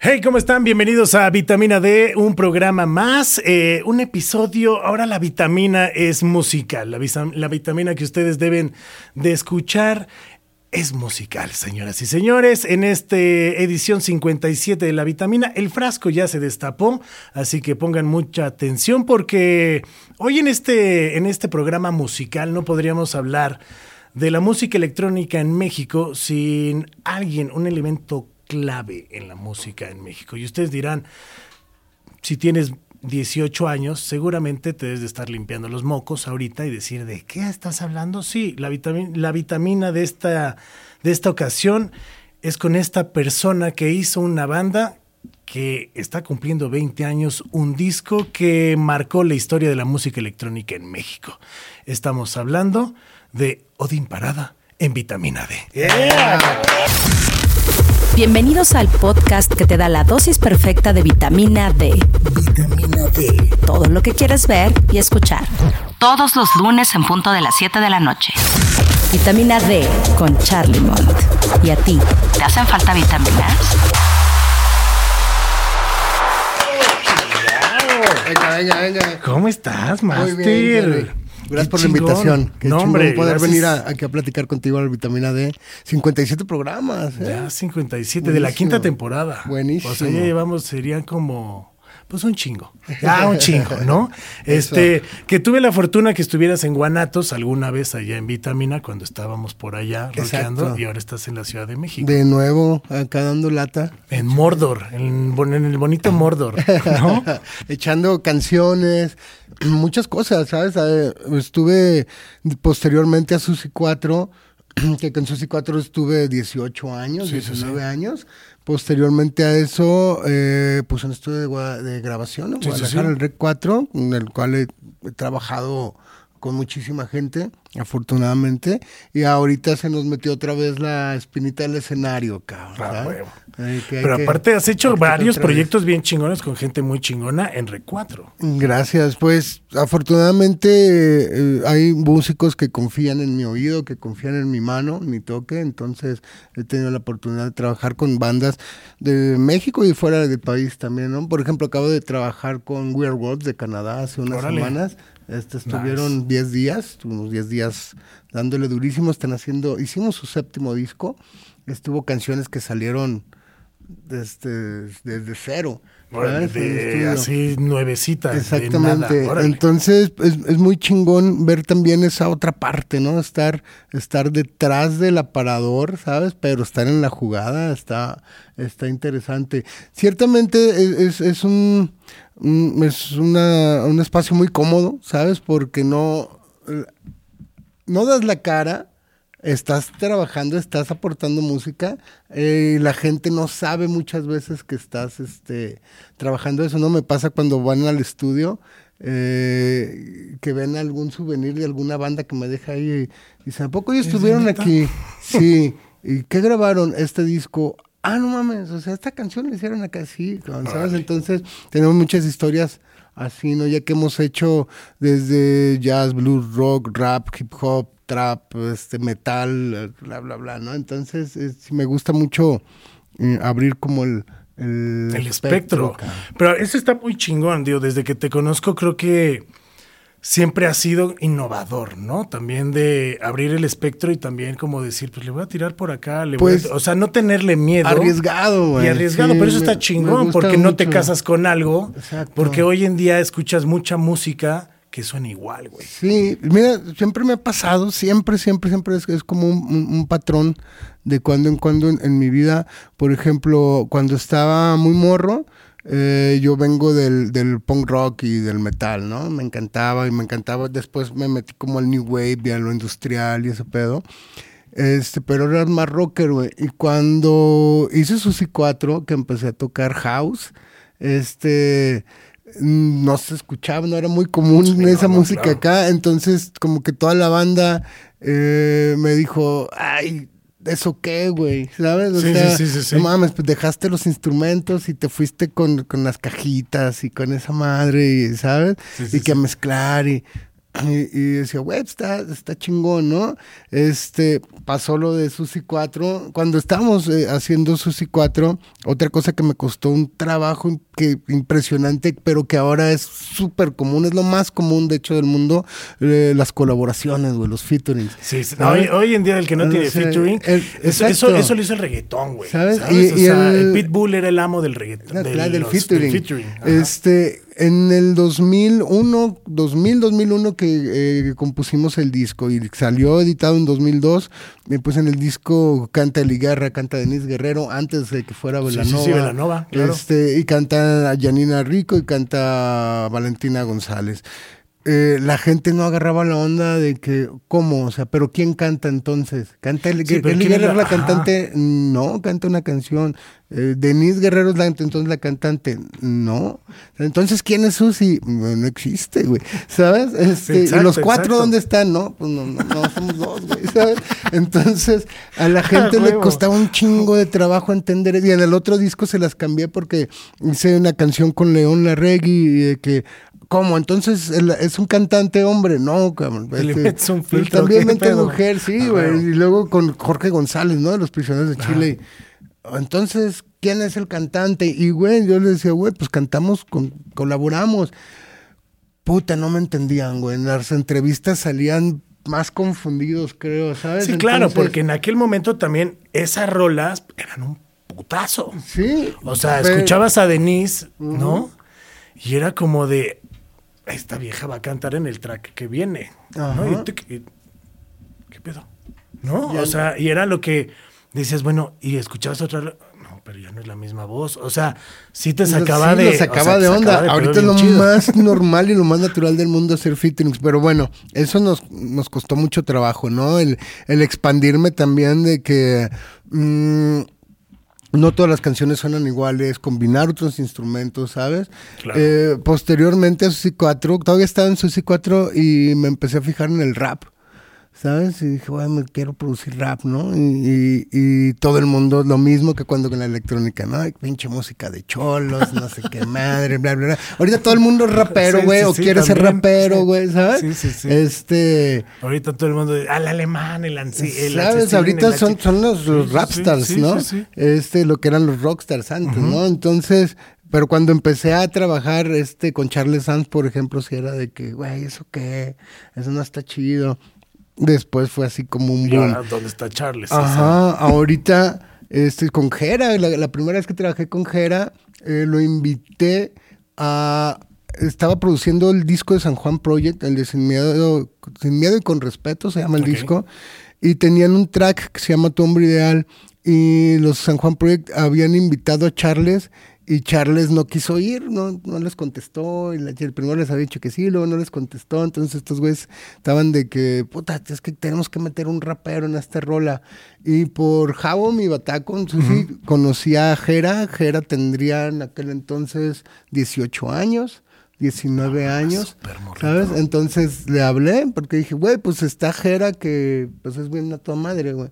Hey, ¿cómo están? Bienvenidos a Vitamina D, un programa más, eh, un episodio. Ahora la vitamina es musical, la, la vitamina que ustedes deben de escuchar es musical, señoras y señores. En esta edición 57 de la vitamina, el frasco ya se destapó, así que pongan mucha atención porque hoy en este, en este programa musical no podríamos hablar de la música electrónica en México sin alguien, un elemento clave en la música en México. Y ustedes dirán, si tienes 18 años, seguramente te debes de estar limpiando los mocos ahorita y decir, ¿de qué estás hablando? Sí, la vitamina, la vitamina de, esta, de esta ocasión es con esta persona que hizo una banda que está cumpliendo 20 años, un disco que marcó la historia de la música electrónica en México. Estamos hablando de Odín Parada en vitamina D. Bienvenidos al podcast que te da la dosis perfecta de vitamina D. Vitamina D. Todo lo que quieres ver y escuchar. Todos los lunes en punto de las 7 de la noche. Vitamina D con Charlie Mont. ¿Y a ti? ¿Te hacen falta vitaminas? Venga, venga, venga. ¿Cómo estás, Muy Master? bien. Gracias por chingón. la invitación. Qué no, hombre, poder gracias. venir a- aquí a platicar contigo a la vitamina D. 57 programas. ¿eh? Ya 57 de la Buenísimo. quinta temporada. Buenísimo. O sea, ya llevamos, serían como, pues un chingo. Ya un chingo, ¿no? este, que tuve la fortuna que estuvieras en Guanatos alguna vez allá en Vitamina cuando estábamos por allá rockeando Exacto. y ahora estás en la Ciudad de México. De nuevo, acá dando lata. En Mordor, en, el bonito Mordor, ¿no? Echando canciones, muchas cosas, ¿sabes? Estuve posteriormente a Susi 4, que con Susi 4 estuve 18 años, sí, 19 sí. años. Posteriormente a eso, eh, pues un estudio de, de grabación en Sí, sí, Guadalajara, sí. el REC 4, en el cual he, he trabajado con muchísima gente, afortunadamente. Y ahorita se nos metió otra vez la espinita del escenario, cabrón. Ah. Eh, que Pero aparte has hecho varios proyectos bien chingones con gente muy chingona en Re4. Gracias, pues afortunadamente eh, hay músicos que confían en mi oído, que confían en mi mano, en mi toque, entonces he tenido la oportunidad de trabajar con bandas de México y fuera del país también, ¿no? Por ejemplo, acabo de trabajar con Weird Worlds de Canadá hace unas Órale. semanas. Este, estuvieron 10 días, unos 10 días dándole durísimo, están haciendo, hicimos su séptimo disco, estuvo canciones que salieron desde, desde cero. el De- así nuevecitas. de Exactamente. nada. Órale. Entonces es, es muy chingón ver también esa otra parte, ¿no? Estar, estar detrás del aparador, ¿sabes? Pero estar en la jugada está, está interesante. Ciertamente es, es- es un, un- es una- un espacio muy cómodo, ¿sabes? Porque no, no das la cara, estás trabajando, estás aportando música, eh, y la gente no sabe muchas veces que estás este, trabajando eso, ¿no? Me pasa cuando van al estudio, eh, que ven algún souvenir de alguna banda que me deja ahí y dicen, ¿a poco ellos estuvieron aquí? Sí. ¿Y qué grabaron? Este disco. Ah, no mames, o sea, esta canción la hicieron acá, sí, ¿sabes? Entonces, tenemos muchas historias así, ¿no? Ya que hemos hecho desde jazz, blues, rock, rap, hip hop, trap, este, metal, bla, bla, bla, ¿no? Entonces, es- me gusta mucho eh, abrir como el... El, El espectro. cabrón. Pero eso está muy chingón, digo, desde que te conozco creo que siempre has sido innovador, ¿no? También de abrir el espectro y también como decir, pues le voy a tirar por acá, le voy a- Pues, o sea, no tenerle miedo. Arriesgado, güey. Y arriesgado, Sí, pero eso me- está chingón, porque no te casas con algo, Exacto. porque hoy en día escuchas mucha música que suena igual, güey. Sí, mira, siempre me ha pasado, siempre, siempre, siempre es, es como un, un- un patrón de cuando en cuando en, en mi vida. Por ejemplo, cuando estaba muy morro, eh, yo vengo del, del punk rock y del metal, ¿no? Me encantaba y me encantaba. Después me metí como al new wave y a lo industrial y ese pedo. Este, pero era más rocker, güey. Y cuando hice Susi 4, que empecé a tocar house, este, mm, no se escuchaba, no era muy común Sí, esa no, música claro. acá. Entonces, como que toda la banda eh, me dijo, ay, ¿eso qué, güey? ¿Sabes? O Sí, sea, sí, sí, no mames, pues dejaste los instrumentos y te fuiste con, con las cajitas y con esa madre, y, ¿sabes? Sí, sí, y que mezclar y... Y, y decía, güey, está, está chingón, ¿no? Este, pasó lo de Susi 4. Cuando estábamos eh, haciendo Susi 4, otra cosa que me costó un trabajo que, impresionante, pero que ahora es súper común, es lo más común, de hecho, del mundo, eh, las colaboraciones, güey, los featurings. Sí. No, hoy, hoy en día el que no Ah, tiene featuring, el- eso, eso, eso lo hizo el reggaetón, güey. ¿Sabes? ¿Sabes? Y- o y sea, el- el, Pitbull era el amo del reggaetón. Del, del featuring. featuring, ajá. Este, en el 2001, 2000, 2001 que eh, compusimos el disco y salió editado en 2002, eh, pues en el disco canta Eli Guerra, canta Denise Guerrero, antes de que fuera Sí, sí, Velanova. sí, Belanova, claro. Este, y canta Janina Rico y canta Valentina González. Eh, la gente no agarraba la onda de que, ¿cómo? O sea, ¿pero quién canta entonces? ¿Canta Eli, Sí, pero Eli ¿quién es Guerra es la- la cantante? No, canta una canción. Eh, Denise Guerrero es la, entonces la cantante. No. Entonces, ¿quién es Susi? No, no existe, güey. ¿Sabes? Este, Exacto, ¿Y los cuatro exacto. dónde están? No, pues no, no, no, somos dos, güey. ¿Sabes? Entonces, a la gente le costaba un chingo de trabajo entender. Y en el otro disco se las cambié porque hice una canción con León Larregui y de que. ¿Cómo? Entonces es un cantante hombre, no, cabrón. Este, metes un filtro, También ¿qué mete pedo? mujer, sí, güey. Y luego con Jorge González, ¿no? De los prisioneros de Chile. Entonces, ¿quién es el cantante? Y, güey, yo le decía, güey, pues cantamos, con, colaboramos. Puta, no me entendían, güey. En las entrevistas salían más confundidos, creo, ¿sabes? Sí, claro, Entonces, porque en aquel momento también esas rolas eran un putazo. Sí. O sea, pero- escuchabas a Denise, ¿no? Y era como de, esta vieja va a cantar en el track que viene, ¿qué, qué pedo? ¿No? O sea, y era lo que decías, bueno, y escuchabas otra, no, pero ya no es la misma voz. O sea, sí te sacaba Sí, de... sacaba o sea, te de onda. sacaba de Ahorita es lo chido. más normal y lo más natural del mundo hacer featurings. Pero bueno, eso nos, nos costó mucho trabajo, ¿no? El, el expandirme también de que mm, no todas las canciones suenan iguales, combinar otros instrumentos, ¿sabes? Claro. Eh, posteriormente a Susi 4, todavía estaba en Susi 4 y me empecé a fijar en el rap. ¿Sabes? Y dije, bueno, me quiero producir rap, ¿no? Y, y- y todo el mundo, lo mismo que cuando con la electrónica, ¿no? Ay, pinche música de cholos, no sé qué madre, bla, bla, bla. Ahorita todo el mundo es rapero, güey, sí, o sí, quiere ser rapero, güey, ¿sabes? Sí, sí, sí. Este, Ahorita todo el mundo, al alemán, el el ¿sabes? asesino, Ahorita son, son los, rapstars, ¿no? sí, sí. Este, lo que eran los rockstars antes, ¿no? Entonces, pero cuando empecé a trabajar este con Charles Sanz, por ejemplo, si era de que, güey, ¿eso qué? Eso no está chido. Después fue así como un Y boom. ahora, ¿dónde está Charles? Ajá, ahorita este, con Jera, la, la primera vez que trabajé con Jera, eh, lo invité a... Estaba produciendo el disco de San Juan Project, el de Sin Miedo, Sin Miedo y Con Respeto se llama el disco, y tenían un track que se llama Tu Hombre Ideal, y los San Juan Project habían invitado a Charles y Charles no quiso ir, no, no les contestó. Y, la- el primero les había dicho que sí, luego no les contestó. Entonces estos güeyes estaban de que, puta, es que tenemos que meter un rapero en esta rola. Y por Javo, mi bataco, Susi, conocí a Jera. Jera tendría en aquel entonces 18 años. 19 años, súper morrito. ¿sabes? Entonces le hablé porque dije, güey, pues está Jera que pues es bien a tu madre, güey.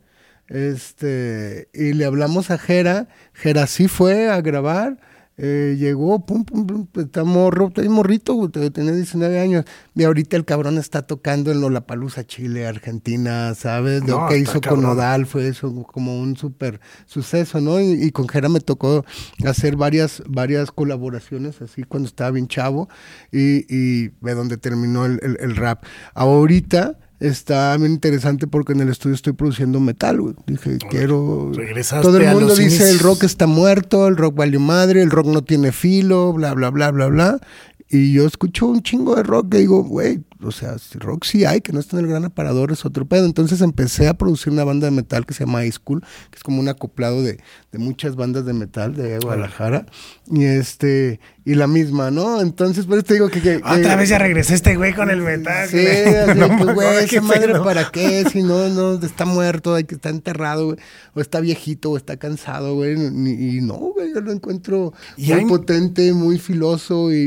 Este, y le hablamos a Jera, Jera sí fue a grabar, eh, llegó, pum, pum, pum, pues, está morro, está morrito, tenía 19 años. Y ahorita el cabrón está tocando en Lollapalooza, Chile, Argentina, ¿sabes? Lo No, que hizo con. Nodal fue eso, como un súper suceso, ¿no? Y, y con Jera me tocó hacer varias, varias colaboraciones así cuando estaba bien chavo y, y de donde terminó el, el- el rap. Ahorita está bien interesante porque en el estudio estoy produciendo metal, güey. Dije, quiero... regresaste Todo el mundo dice el inicios. rock está muerto, el rock valió madre, el rock no tiene filo, bla, bla, bla, bla, bla. Y yo escucho un chingo de rock que digo, güey, o sea, si rock sí hay, que no está en el gran aparador, es otro pedo. Entonces empecé a producir una banda de metal que se llama High School, que es como un acoplado de, de muchas bandas de metal de Guadalajara. Y este, y la misma, ¿no? Entonces, por eso te digo que... que- Otra vez ya regresé este güey con el metal. Sí, así, No, pues, güey, esa madre para qué, si no, no, está muerto, hay que está enterrado, güey, o está viejito, o está cansado, güey, y no, güey, yo lo encuentro Y muy hay- potente, muy filoso y, y-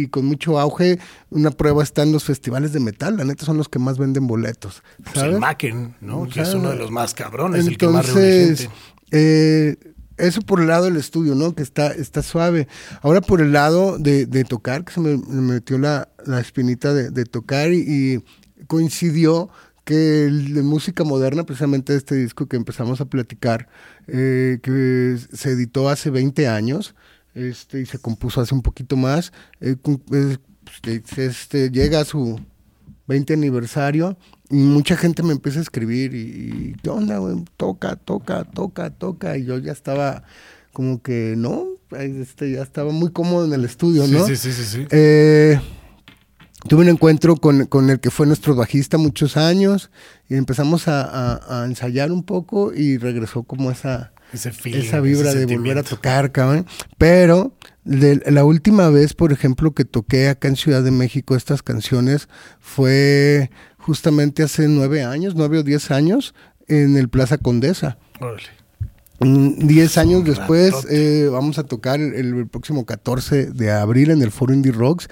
y- y con mucho auge. Una prueba está en los festivales de metal, la neta son los que más venden boletos, Pues el ¿sabes? Macken, ¿no? Que es uno de los más cabrones, el que más reúne Entonces, gente. eh, eso por el lado del estudio, ¿no? Que está, está suave. Ahora por el lado de, tocar, que se me, metió la, espinita de, tocar y, coincidió que el de música moderna, precisamente este disco que empezamos a platicar, eh, que se editó hace 20 años este, y se compuso hace un poquito más, eh, pues, este, llega a su 20 aniversario y mucha gente me empieza a escribir y, ¿qué onda, güey? Toca, toca, toca, toca. Y yo ya estaba como que, ¿no? Este, ya estaba muy cómodo en el estudio, ¿no? Sí, sí, sí, sí. Eh, tuve un encuentro con, con, el que fue nuestro bajista muchos años y empezamos a, ensayar un poco y regresó como esa, esa vibra de volver a tocar, cabrón. Pero la última vez, por ejemplo, que toqué acá en Ciudad de México estas canciones fue justamente hace nueve años, nueve o diez años, en el Plaza Condesa. Mm, diez años después eh, vamos a tocar el, próximo 14 de abril en el Foro Indie Rocks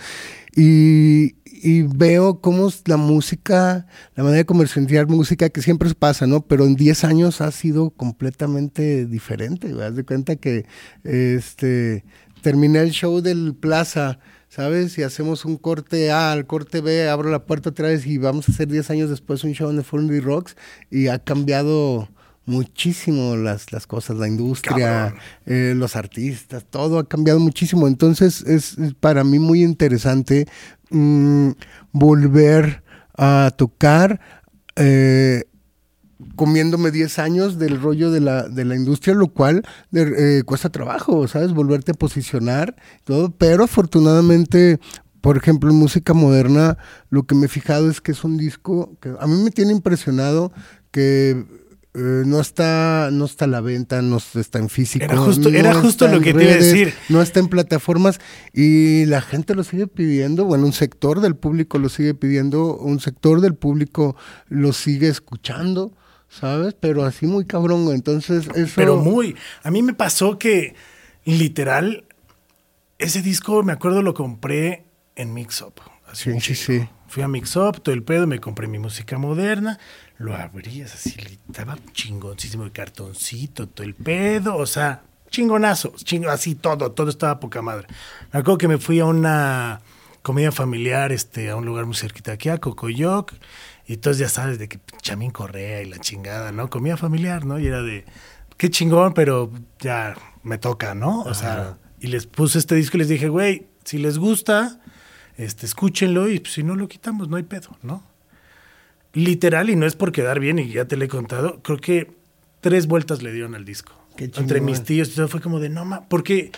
y, veo cómo la música, la manera de comercializar música que siempre pasa, ¿no? Pero en 10 años ha sido completamente diferente. ¿Te de cuenta que este, terminé el show del Plaza ¿sabes? Si hacemos un corte A al corte B, abro la puerta otra vez y vamos a hacer 10 años después un show en el de Rocks y ha cambiado muchísimo las, las cosas, la industria, eh, los artistas, todo ha cambiado muchísimo. Entonces es, para mí muy interesante mm, volver a tocar. Eh, comiéndome 10 años del rollo de la, de la industria, lo cual eh, cuesta trabajo, ¿sabes? Volverte a posicionar, todo, pero afortunadamente, por ejemplo, en música moderna, lo que me he fijado es que es un disco que a mí me tiene impresionado que eh, no está no está a la venta, no está en físico. Era justo, era justo lo que te iba a decir. No está en plataformas y la gente lo sigue pidiendo. Bueno, un sector del público lo sigue pidiendo, un sector del público lo sigue escuchando. ¿sabes? Pero así muy cabrón, entonces eso... Pero muy. A mí me pasó que, literal, ese disco, me acuerdo, lo compré en Mix Up. Sí, sí, sí. Fui a Mix Up, todo el pedo, me compré mi música moderna, lo abrías así, estaba chingoncísimo el cartoncito, todo el pedo, o sea, chingonazo, chingo, así todo, todo estaba poca madre. Me acuerdo que me fui a una comida familiar, este, a un lugar muy cerquita aquí, a Cocoyoc, y entonces ya sabes de que Chamín Correa y la chingada, ¿no? Comida familiar, ¿no? Y era de, qué chingón, pero ya me toca, ¿no? O sea, y les puse este disco y les dije, güey, si les gusta, este, escúchenlo y pues, si no lo quitamos, no hay pedo, ¿no? Literal, y no es por quedar bien, y ya te lo he contado, creo que tres vueltas le dieron al disco. Qué Entre mis tíos, todo fue como de, no, ma, porque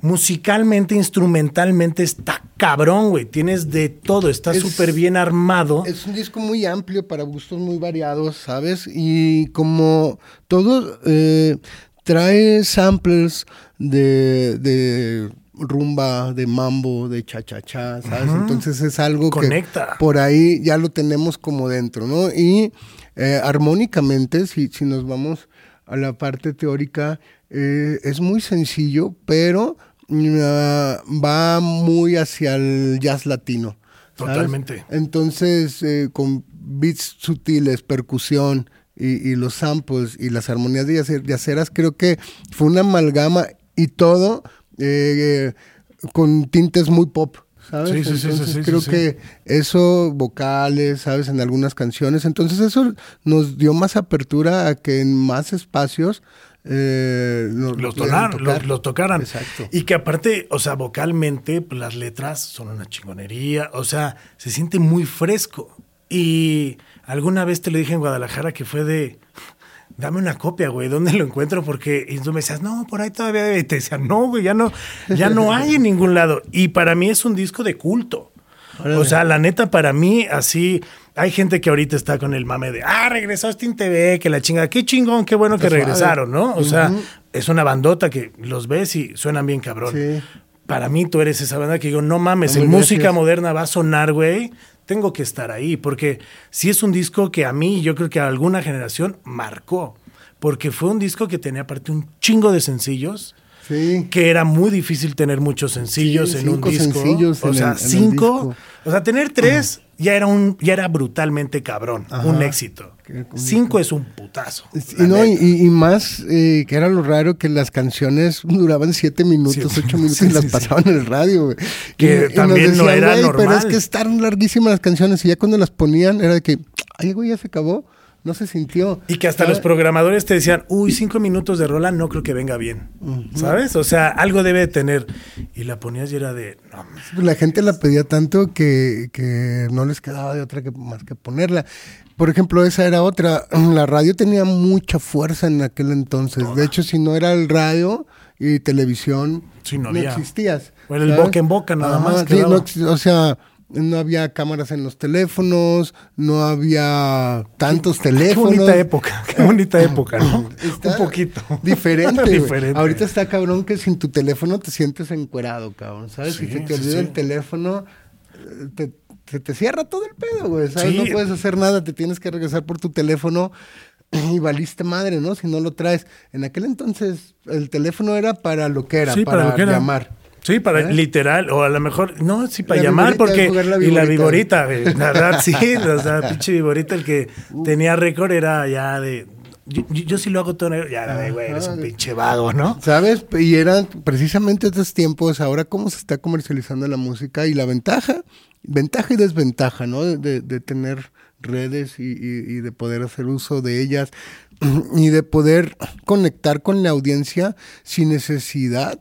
musicalmente, instrumentalmente está cabrón, güey. Tienes de todo, está súper bien armado. Es un disco muy amplio para gustos muy variados, ¿sabes? Y como todo, eh, trae samples de, rumba, de mambo, de cha-cha-cha, ¿sabes? Entonces es algo Conecta. que por ahí ya lo tenemos como dentro, ¿no? Y eh, armónicamente, si, si nos vamos a la parte teórica, eh, es muy sencillo, pero Ah, va muy hacia el jazz latino. Totalmente. Entonces, eh, con beats sutiles, percusión y, los samples y las armonías de aceras, creo que fue una amalgama y todo eh, con tintes muy pop. ¿sabes? Sí, sí, sí, creo que eso, vocales, ¿sabes? En algunas canciones. Entonces eso nos dio más apertura a que en más espacios eh, los, tocaran. Y que aparte, o sea, vocalmente, pues, las letras son una chingonería, o sea, se siente muy fresco. Y alguna vez te lo dije en Guadalajara que fue de, dame una copia, güey, ¿dónde lo encuentro? Porque y tú me decías, no, por ahí todavía, y te decía, no, güey, ya no, ya no hay en ningún lado. Y para mí es un disco de culto. O sea, la neta, para mí, así, hay gente que ahorita está con el mame de, ah, regresó Steam TV, que la chingada, qué chingón, qué bueno que regresaron, ¿no? O sea, es una bandota que los ves y suenan bien cabrón. Para mí tú eres esa banda que digo, no mames, en música moderna va a sonar, güey, tengo que estar ahí, porque sí es un disco que a mí, yo creo que a alguna generación marcó, porque fue un disco que tenía aparte un chingo de sencillos que era muy difícil tener muchos sencillos en un disco. Sencillos o sea, cinco. O sea, tener tres ya era un, ya era brutalmente cabrón, un éxito. Cinco es un putazo. Y, no, y, más eh, que era lo raro que las canciones duraban siete minutos, ocho minutos y las pasaban en el radio, Que también no era normal. Pero es que estaban larguísimas las canciones y ya cuando las ponían era de que, ay, güey, ya se acabó no se sintió. Y que hasta los programadores te decían, uy, cinco minutos de rola no creo que venga bien. ¿Sabes? O sea, algo debe tener. Y la ponías y era de. No. La gente la pedía tanto que, que no les quedaba de otra que más que ponerla. Por ejemplo, esa era otra. La radio tenía mucha fuerza en aquel entonces. De hecho, si no era el radio y televisión, no, existías. O el boca en boca nada más. o sea no había cámaras en los teléfonos, no había tantos teléfonos. Qué bonita época, qué bonita época, ¿no? Un poquito. Diferente, Ahorita está cabrón que sin tu teléfono te sientes encuerado, cabrón, ¿sabes? si se te olvida el teléfono, te, se te cierra todo el pedo, güey, ¿sabes? No puedes hacer nada, te tienes que regresar por tu teléfono y valiste madre, ¿no? Si no lo traes. En aquel entonces el teléfono era para lo que era, para, llamar. Sí, para ¿Eh? literal, o a lo mejor, no, sí, para llamar, porque. y la viborita, la verdad, sí, o sea, pinche viborita, el que uh. tenía récord era ya de. Yo, sí lo hago todo ya era de, güey, eres un pinche vago, ¿no? ¿Sabes? Y eran precisamente estos tiempos, ahora cómo se está comercializando la música y la ventaja, ventaja y desventaja, ¿no? De, de tener redes y, y, de poder hacer uso de ellas y de poder conectar con la audiencia sin necesidad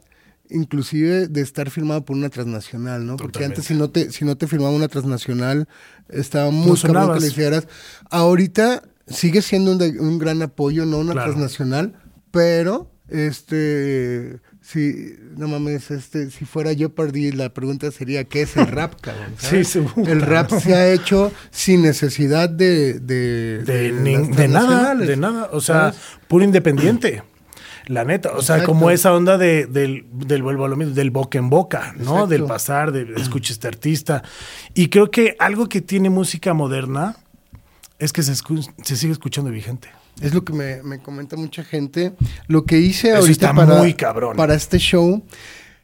inclusive de estar firmado por una transnacional, ¿no? Porque antes si no te si no te firmaba una transnacional estaba muy caro que le hicieras. Ahorita sigue siendo un, gran apoyo, no una transnacional, pero este si no mames, este si fuera yo perdí la pregunta sería ¿qué es el rap, cabrón? Sí, El rap se ha hecho sin necesidad de de, de, nada, de nada, o sea, puro independiente. La neta, o sea, como esa onda de, del, del vuelvo a lo mismo, del boca en boca, ¿no? Del pasar, de escucha este artista. Y creo que algo que tiene música moderna es que se, se sigue escuchando vigente. Es lo que me, me, comenta mucha gente. Lo que hice ahorita para, muy cabrón. para este show,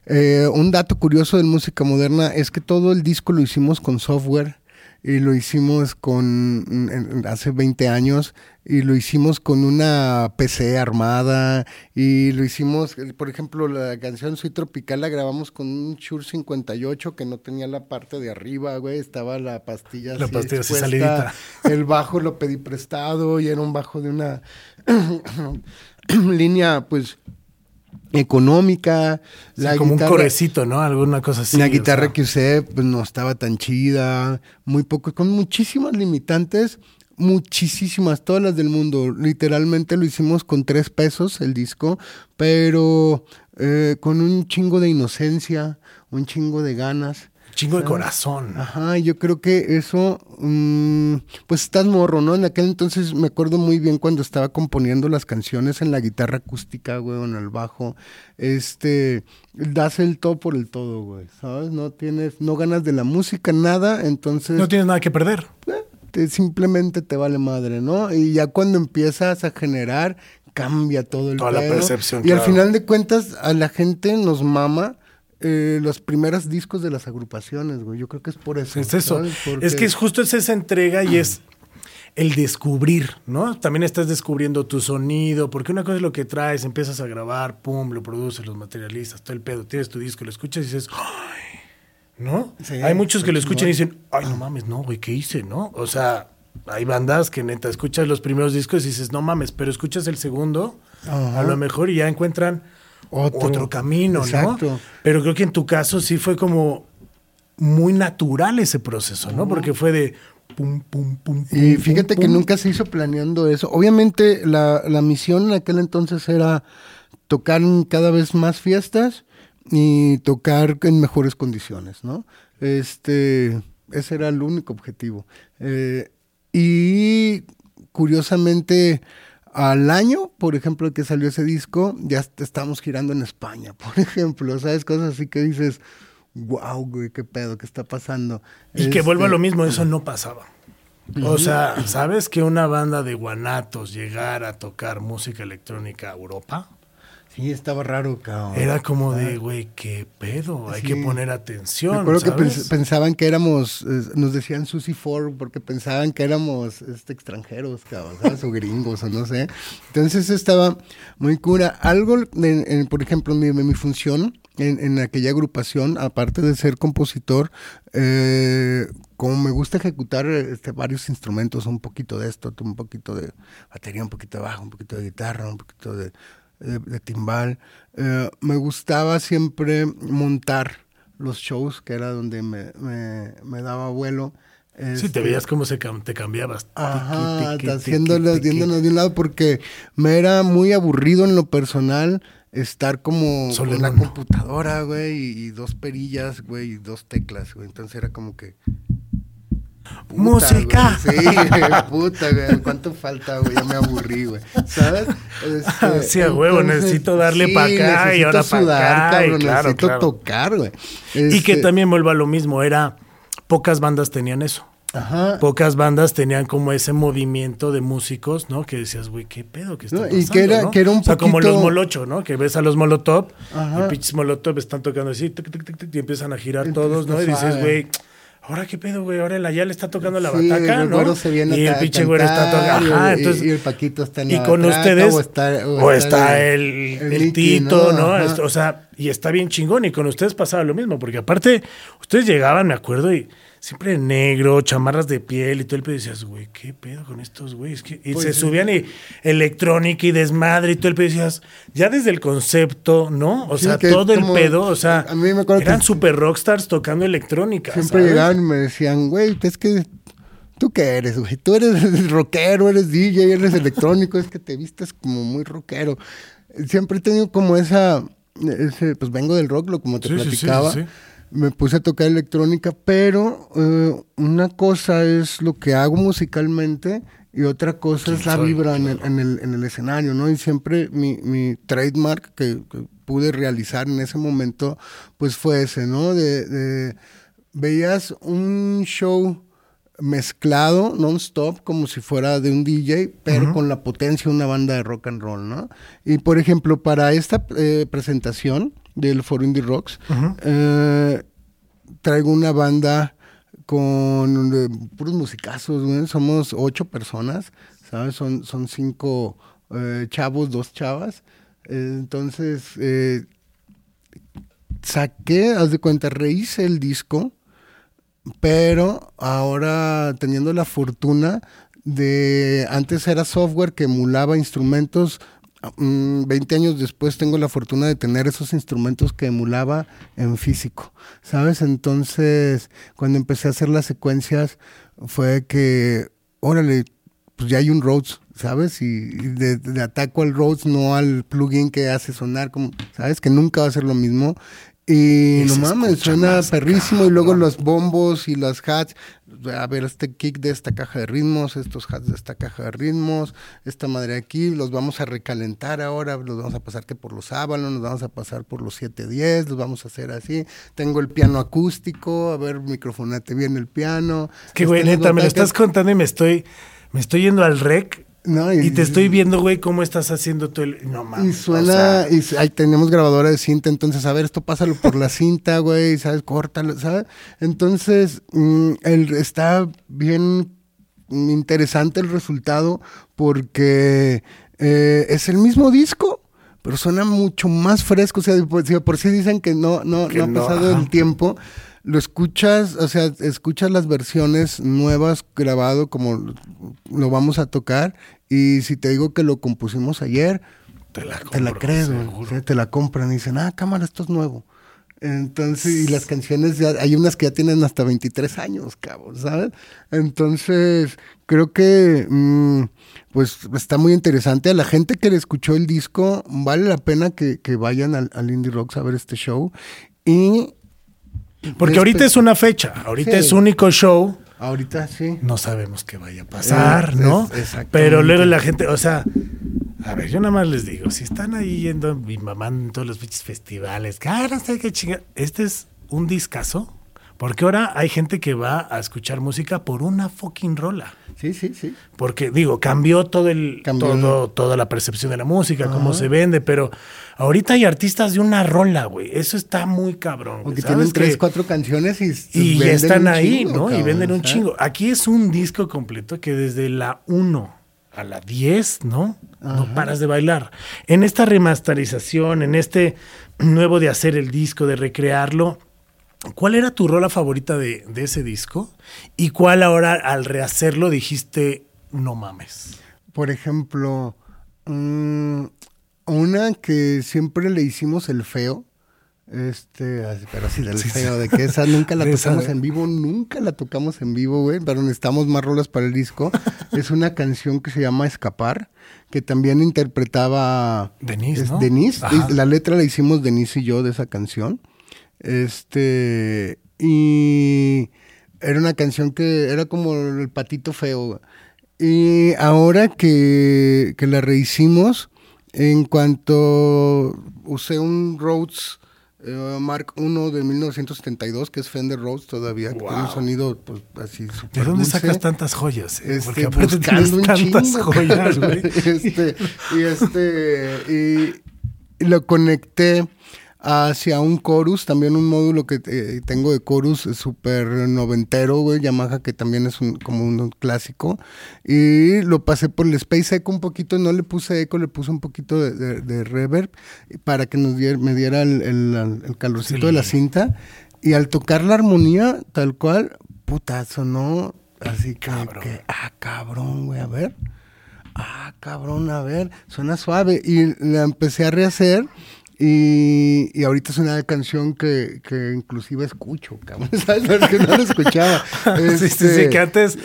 eh, un dato curioso de música moderna es que todo el disco lo hicimos con software y lo hicimos con hace 20 años y lo hicimos con una PC armada y lo hicimos, por ejemplo, la canción Soy Tropical la grabamos con un Shure 58 que no tenía la parte de arriba, güey, estaba la pastilla la pastilla así salidita. El bajo lo pedí prestado y era un bajo de una línea pues económica. la como un corecito, ¿no? Alguna cosa así. La guitarra que usé pues no estaba tan chida, muy poco, con muchísimas limitantes, muchísimas, todas las del mundo. Literalmente lo hicimos con tres pesos el disco, pero eh, con un chingo de inocencia, un chingo de ganas. Chingo de corazón. Ajá, yo creo que eso, mm, pues estás morro, ¿no? En aquel entonces me acuerdo muy bien cuando estaba componiendo las canciones en la guitarra acústica, güey, en el bajo. Este, das el todo por el todo, güey, ¿sabes? No tienes, no ganas de la música, nada, entonces... No tienes nada que perder. Eh, simplemente te vale madre, ¿no? Y ya cuando empiezas a generar, cambia todo el Toda la percepción. Y al final de cuentas, a la gente nos mama eh, los primeros discos de las agrupaciones, güey. Yo creo que es por eso. Es eso. Es que es justo es esa entrega y es el descubrir, ¿no? También estás descubriendo tu sonido, porque una cosa es lo que traes, empiezas a grabar, pum, lo produces, los materialistas, todo el pedo, tienes tu disco, lo escuchas y dices, ¡ay! ¿No? hay muchos que lo escuchan y dicen, ay, no mames, no, güey, ¿qué hice, no? O sea, hay bandas que neta escuchas los primeros discos y dices, no mames, pero escuchas el segundo, a lo mejor y ya encuentran otro, camino, ¿no? Pero creo que en tu caso sí fue como muy natural ese proceso, ¿no? Porque fue de pum, pum, pum. Y fíjate que nunca se hizo planeando eso. Obviamente la, la misión en aquel entonces era tocar cada vez más fiestas y tocar en mejores condiciones, ¿no? Este, ese era el único objetivo. Eh, y curiosamente, al año, por ejemplo, que salió ese disco, ya estamos girando en España, por ejemplo, ¿sabes? Cosas así que dices, wow, güey, qué pedo, qué está pasando. Y que vuelva lo este, mismo, eso no pasaba. O sea, ¿sabes que una banda de guanatos llegara a tocar música electrónica a Europa? Sí, estaba raro, cabrón. Era como de, güey, qué pedo, hay que poner atención. Me acuerdo que ¿sabes? pens- pensaban que éramos, eh, nos decían Susi Ford porque pensaban que éramos este, extranjeros, cabrón, ¿sabes? o gringos, o no sé. Entonces estaba muy cura. Algo, de- en- por ejemplo, mi, mi función en, en aquella agrupación, aparte de ser compositor, eh, como me gusta ejecutar este, varios instrumentos, un poquito de esto, un poquito de batería, un poquito de bajo, un poquito de guitarra, un poquito de, de- de timbal, eh, me gustaba siempre montar los shows, que era donde me, me, me daba vuelo. Sí, te Este, veías cómo se cam- te cambiabas. Ajá, yéndonos de un lado porque me era muy aburrido en lo personal estar como Solo en la computadora, güey, y, y dos perillas, güey, y dos teclas, güey. Entonces era como que... Puta, Música. güey. Sí, güey, puta, güey. ¿Cuánto falta, güey? Ya me aburrí, güey. ¿Sabes? Este, Sí, a huevo, necesito darle pa' acá y ahora pa' sudar, acá, y cabrón, claro, necesito claro. tocar, güey. Y que Este, también vuelvo a lo mismo, era pocas bandas tenían eso. Ajá. Pocas bandas tenían como ese movimiento de músicos, ¿no? Que decías, güey, qué pedo que está No, pasando, y que era- ¿no? que era un O sea, como los poquito- Molocho, ¿no? Que ves a los Molotov Ajá. y pinches Molotov están tocando así tic, tic, tic, tic, y empiezan a girar Entonces, todos, ¿no? Y dices, güey, ahora qué pedo, güey, ahora el Ayala está tocando la Sí, bataca, el ¿no? güero se viene y el pinche güero está tocando, y ajá, el- y- entonces y el Paquito está en y la con bataca, ustedes o está- o o está está el, el- Tito, ¿no? o sea, y está bien chingón y con ustedes pasaba lo mismo, porque aparte ustedes llegaban, me acuerdo, y siempre negro, chamarras de piel y todo el pedo y decías, güey, ¿qué pedo con estos güeyes? ¿Qué-?" Y Pues se subían y electrónica y desmadre y todo el pedo y decías, ya desde el concepto, ¿no? O Sí, sea, todo el pedo, o sea, a mí me acuerdo eran que- super rockstars tocando electrónica. Siempre ¿sabes? llegaban y me decían, güey, es que tú qué eres, güey. Tú eres rockero, eres DJ, eres electrónico, es que te vistes como muy rockero. Siempre he tenido como esa, ese, pues vengo del rock, lo como te sí, platicaba. sí, sí. Me puse a tocar electrónica, pero eh, una cosa es lo que hago musicalmente y otra cosa ¿Quién es la vibra en el, en, el, en el escenario, ¿no? Y siempre mi, mi trademark que, que pude realizar en ese momento, pues fue ese, ¿no? De, de- veías un show mezclado non-stop como si fuera de un DJ, pero con la potencia de una banda de rock and roll, ¿no? Y por ejemplo, para esta eh, presentación del Foro Indie Rocks, eh, traigo una banda con eh, puros musicazos, güey. Somos ocho personas, ¿sabes? Son, son cinco eh, chavos, dos chavas. Entonces, saqué, haz de cuenta, rehice el disco, pero ahora teniendo la fortuna de, antes era software que emulaba instrumentos, 20 años después tengo la fortuna de tener esos instrumentos que emulaba en físico, ¿sabes? Entonces, cuando empecé a hacer las secuencias, fue que, órale, pues ya hay un Rhodes, ¿sabes? Y, de ataco al Rhodes, no al plugin que hace sonar, como, ¿sabes? Que nunca va a ser lo mismo. Y no mames, suena perrísimo. Y luego los bombos y las hats. A ver, este kick de esta caja de ritmos, estos hats de esta caja de ritmos, esta madre aquí, los vamos a recalentar ahora, los vamos a pasar que por los sábanos, los vamos a pasar por los 710, los vamos a hacer así. Tengo el piano acústico, a ver, microfonate bien el piano. Que güey, Este, neta, me lo estás contando y me estoy, me estoy yendo al rec No, y te estoy viendo, güey, cómo estás haciendo todo el. No mames. Y suena, o sea, y ahí tenemos grabadora de cinta, entonces, a ver, esto pásalo por la cinta, güey, ¿sabes? Córtalo, ¿sabes? Entonces, mm, el, está bien interesante el resultado porque eh, es el mismo disco, pero suena mucho más fresco. O sea, por, si por sí dicen que no, no, Que no ha pasado el tiempo. Lo escuchas, o sea, escuchas las versiones nuevas grabado como lo vamos a tocar y si te digo que lo compusimos ayer, Te la te la crees, seguro. Sí, te la compran y dicen, ah, cámara, esto es nuevo. Entonces, y las canciones, ya, hay unas que ya tienen hasta 23 años, cabrón, ¿sabes? Entonces, creo que, mm, pues, está muy interesante. A la gente que le escuchó el disco, vale la pena que, que vayan al, al Indie Rocks a ver este show. Y Porque ahorita es una fecha, ahorita Sí. es único show. ahorita sí. No sabemos qué vaya a pasar, Eh, ¿no? es-. Pero luego la gente, o sea, a ver, yo nada más les digo, si están ahí yendo mi mamá en todos los festivales, que, ah, no sé qué chinga, este es un discazo. Porque ahora hay gente que va a escuchar música por una fucking rola. Sí, sí, sí. Porque, digo, cambió todo el, Cambió. todo, toda la percepción de la música, cómo se vende, pero ahorita hay artistas de una rola, güey. Eso está muy cabrón. Porque ¿Sabes tienen tres, que- cuatro canciones y, y ya están ahí, chingo, ¿no? y venden un ¿sabes? chingo. Aquí es un disco completo que desde la 1 a la 10, ¿no? No paras de bailar. En esta remasterización, en este nuevo de hacer el disco, de recrearlo, ¿cuál era tu rola favorita de, de ese disco? ¿Y cuál ahora al rehacerlo dijiste, no mames? Por ejemplo, mm, una que siempre le hicimos el feo. Este, así- pero sí, del Sí, sí. feo, de que esa nunca la tocamos en vivo, nunca la tocamos en vivo, güey, pero necesitamos más rolas para el disco. es una canción que se llama Escapar, que también interpretaba Denise, es ¿no? Denise. Y La letra la hicimos Denise y yo de esa canción. Este, y era una canción que era como el patito feo. Y ahora que, que la rehicimos, en cuanto usé un Rhodes eh, Mark I de 1972, que es Fender Rhodes todavía, que tiene un Wow. sonido pues, así ¿De súper dónde dulce. sacas tantas joyas? eh? Este, Porque aparte buscando tienes un tantas chingo, joyas, güey. este, y este, y, y lo conecté hacia un chorus, también un módulo que eh, tengo de chorus súper noventero, güey, Yamaha, que también es un, como un clásico. Y lo pasé por el Space Echo un poquito, no le puse eco, le puse un poquito de, de- de reverb para que nos diera, me diera el, el- el calorcito Sí. de la cinta. Y al tocar la armonía, tal cual, puta, sonó así que, Cabrón. que, ah, cabrón, güey, a ver. Ah, cabrón, a ver, suena suave. Y la empecé a rehacer. Y, y ahorita es una canción que, que inclusive escucho, cabrón. ¿Sabes? Porque no la escuchaba. sí, sí, sí, Este, que antes,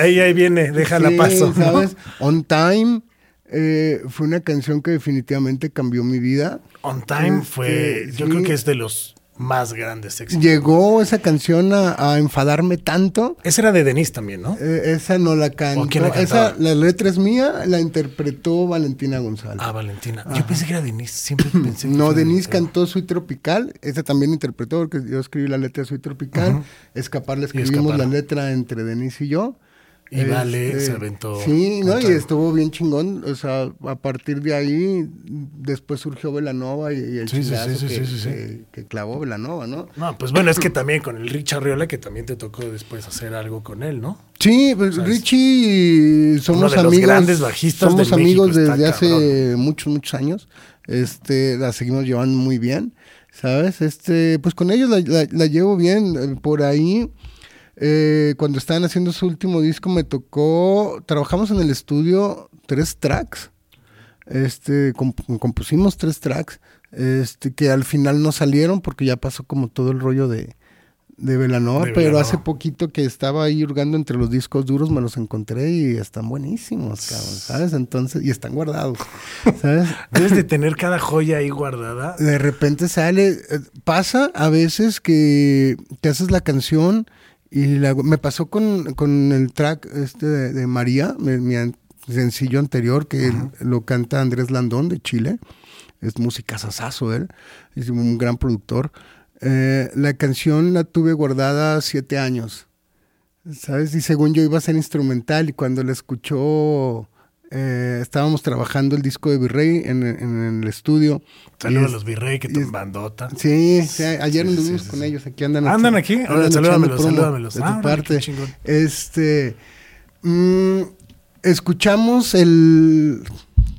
ahí, ahí viene, déjala sí, paso. ¿no? ¿sabes? On Time eh, fue una canción que definitivamente cambió mi vida. On Time Este, fue, yo sí. creo que es de los más grandes éxitos. Llegó esa canción a, a enfadarme tanto. Esa era de Denise también, ¿no? eh, esa no la cantó. quién la esa, la letra es mía, la interpretó Valentina González. Ah, Valentina. Yo pensé que era Denise, siempre pensé que No, Denise cantó Soy Tropical, esa también interpretó, porque yo escribí la letra de Soy Tropical. Escapar la escribimos Escapar. la letra entre Denise y yo. Y Vale se aventó Sí, ¿no? Y estuvo bien chingón. O sea, a partir de ahí, después surgió Velanova y, y el Sí, que, clavó Velanova, ¿no? No, pues bueno, es que también con el Rich Arriola, que también te tocó después hacer algo con él, ¿no? Sí, pues Richie somos Uno de los amigos. grandes bajistas somos del amigos México, desde hace cabrón. muchos, muchos años. Este, la seguimos llevando muy bien, ¿sabes? Este, pues con ellos la, la- la llevo bien. eh, Por ahí, eh, cuando estaban haciendo su último disco, me tocó. Trabajamos en el estudio tres tracks. Este, comp- compusimos tres tracks. Este, que al final no salieron porque ya pasó como todo el rollo de, de Velanova, De pero hace poquito que estaba ahí hurgando entre los discos duros, me los encontré y están buenísimos, cabrón, ¿sabes? Entonces, y están guardados, ¿sabes? Debes de tener cada joya ahí guardada. De repente sale, eh, pasa a veces que, que haces la canción y la- me pasó con, con el track este de, de María, mi, sencillo anterior, que él- lo canta Andrés Landón de Chile, es música sasazo él, es un gran productor. Eh, la canción la tuve guardada siete años, ¿sabes? Y según yo iba a ser instrumental y cuando la escuchó, eh, estábamos trabajando el disco de Virrey en, en el estudio. Saludos a los Virrey, que es- bandota. Sí, sí, ayer sí, anduvimos sí, con ellos, aquí andan. ¿Andan aquí? Ahora, salúdamelos, salúdamelos. De tu Ah, parte. Este, mm, escuchamos el,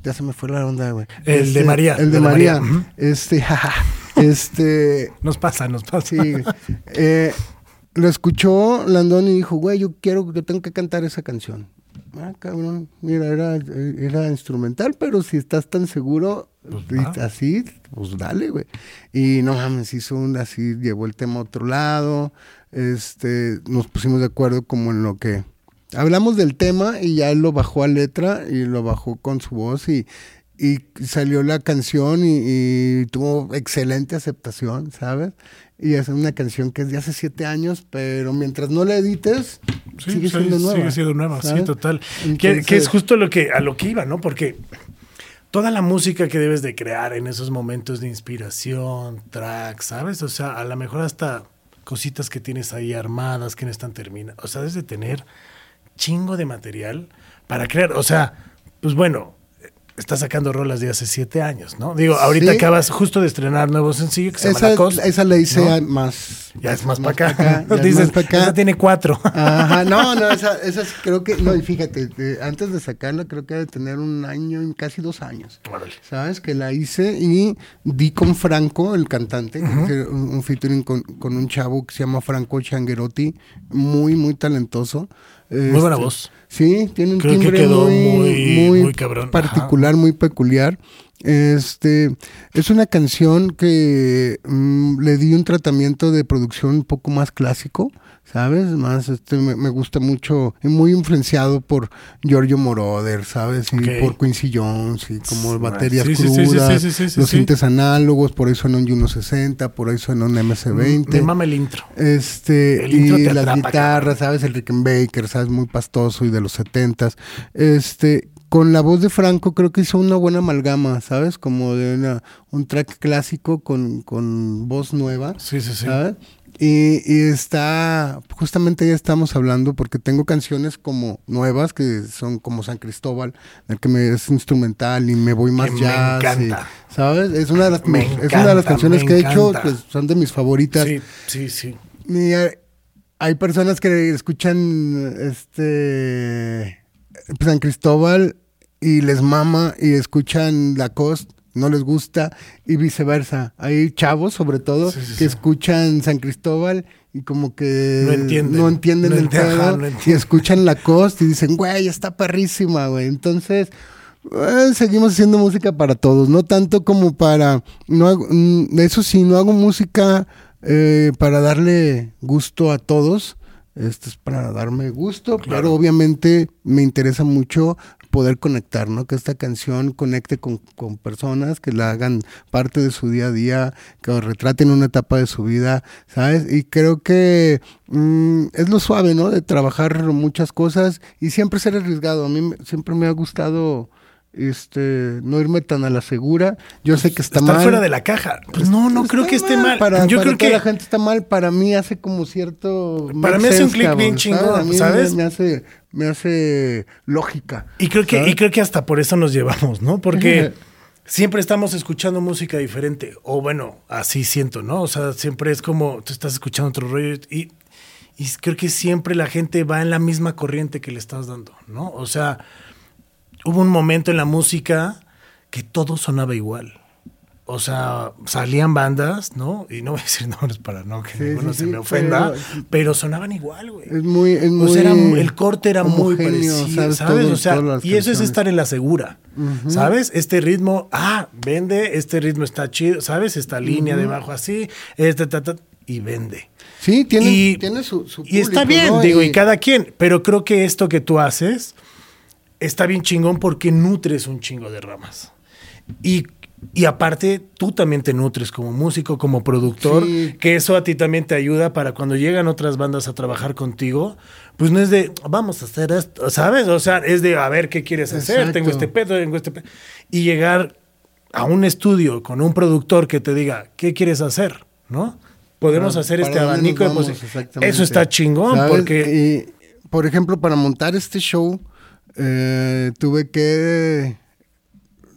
ya se me fue la onda, güey. El de Este, María, El de de María. Este, jaja, este, Nos pasa, nos pasa. sí, eh, lo escuchó Landón y dijo, güey, yo quiero, yo tengo que cantar esa canción. Ah, cabrón, mira, era, era instrumental, pero si estás tan seguro, Pues así, pues dale, güey. Y no mames, hizo un, así, llevó el tema a otro lado, este, nos pusimos de acuerdo como en lo que... Hablamos del tema y ya él lo bajó a letra y lo bajó con su voz y, y salió la canción y, y tuvo excelente aceptación, ¿sabes? Y es una canción que es de hace siete años, pero mientras no la edites, Sí, sigue sí, siendo nueva. Sigue siendo nueva, sí, total. que, que es justo lo que, a lo que iba, ¿no? Porque toda la música que debes de crear en esos momentos de inspiración, tracks, ¿sabes? O sea, a lo mejor hasta cositas que tienes ahí armadas, que no están terminadas. O sea, debes de tener chingo de material para crear. O sea, pues bueno, está sacando rolas de hace siete años, ¿no? Digo, ahorita Sí. acabas justo de estrenar nuevo sencillo que se llama Esa, La Costa. esa la hice más. Ya es más, para pa' acá. ya Dices, más acá. esa tiene cuatro. Ajá, no, no, esa, esa es- creo que, no, y fíjate, eh, antes de sacarla creo que debe tener un año, casi dos años. Órale. ¿Sabes? Que la hice y di con Franco, el cantante, hice un, un featuring con, con un chavo que se llama Franco Changuerotti, muy, muy talentoso. Muy buena Este, voz. Sí, tiene un Creo que timbre quedó muy, muy- muy muy cabrón. particular, muy peculiar. Este es una canción que mm, le di un tratamiento de producción un poco más clásico, ¿sabes? Más este me, me gusta mucho muy influenciado por Giorgio Moroder, ¿sabes? Y por Quincy Jones y como baterías sí, crudas, sí, sí, sí, los sintes análogos, por ahí suena un Juno 60, por ahí suena un MC20. Me mama el intro. Este, El intro y las atrapa, guitarras, ¿sabes? El Rickenbacker, ¿sabes? Muy pastoso y de los setentas. Este, con la voz de Franco creo que hizo una buena amalgama, ¿sabes? Como de una, un track clásico con, con voz nueva, Sí, sí, sí. ¿sabes? Y, y está, justamente ya estamos hablando porque tengo canciones como nuevas que son como San Cristóbal, en el que me es instrumental y me voy más Que me jazz, y- encanta. ¿sabes? Es una de las, Me es una de las canciones me que he hecho que son de mis favoritas. Sí, sí, sí. Y hay, hay personas que escuchan este San Cristóbal y les mama y escuchan Lacoste, no les gusta y viceversa. Hay chavos, sobre todo, Sí, sí, que sí. escuchan San Cristóbal y como que No entienden. no entienden No el pedo no y escuchan Lacoste y dicen, güey, está perrísima, güey. Entonces, eh, seguimos haciendo música para todos, no tanto como para, no hago- mm, eso sí, no hago música eh, para darle gusto a todos, esto es para darme gusto, Claro. pero obviamente me interesa mucho poder conectar, ¿no? Que esta canción conecte con, con personas, que la hagan parte de su día a día, que retraten una etapa de su vida, ¿sabes? Y creo que mm, es lo suave, ¿no? De trabajar muchas cosas y siempre ser arriesgado. A mí siempre me ha gustado este no irme tan a la segura. Yo sé que está Estar mal. fuera de la caja. Pues no, no creo Está que esté mal. Para, Yo para creo que la gente está mal. Para mí hace como cierto. Para mí hace un clic bien chingón, me- ¿sabes? Me, hace, me hace lógica. Y creo que, ¿sabes? y creo que hasta por eso nos llevamos, ¿no? Porque siempre estamos escuchando música diferente. O bueno, así siento, ¿no? O sea, siempre es como tú estás escuchando otro rollo y, y creo que siempre la gente va en la misma corriente que le estás dando, ¿no? O sea, hubo un momento en la música que todo sonaba igual. O sea, salían bandas, ¿no? Y no voy a decir nombres para no que Sí, ninguno sí, se me ofenda, pero- pero, sonaban igual, güey. Es muy. Es muy O sea, era el corte era muy parecido, ¿sabes? Todo- o sea, y eso es estar en la segura, ¿sabes? Este ritmo, ah, vende, este ritmo está chido, ¿sabes? Esta línea de bajo así, este, ta, ta, y vende. Sí, tiene, y, tiene su, su y está público, bien, ¿no? digo, y cada quien, pero creo que esto que tú haces está bien chingón porque nutres un chingo de ramas. Y, y aparte, tú también te nutres como músico, como productor, Sí. que eso a ti también te ayuda para cuando llegan otras bandas a trabajar contigo, pues no es de, vamos a hacer esto, ¿sabes? O sea, es de, a ver, ¿qué quieres hacer? Exacto. Tengo este pedo, tengo este pedo. Y llegar a un estudio con un productor que te diga, ¿qué quieres hacer? ¿No? Podemos Para- hacer para este abanico de nos vamos, posi- exactamente. Eso está chingón, ¿Sabes? porque... Y, por ejemplo, para montar este show, eh, tuve que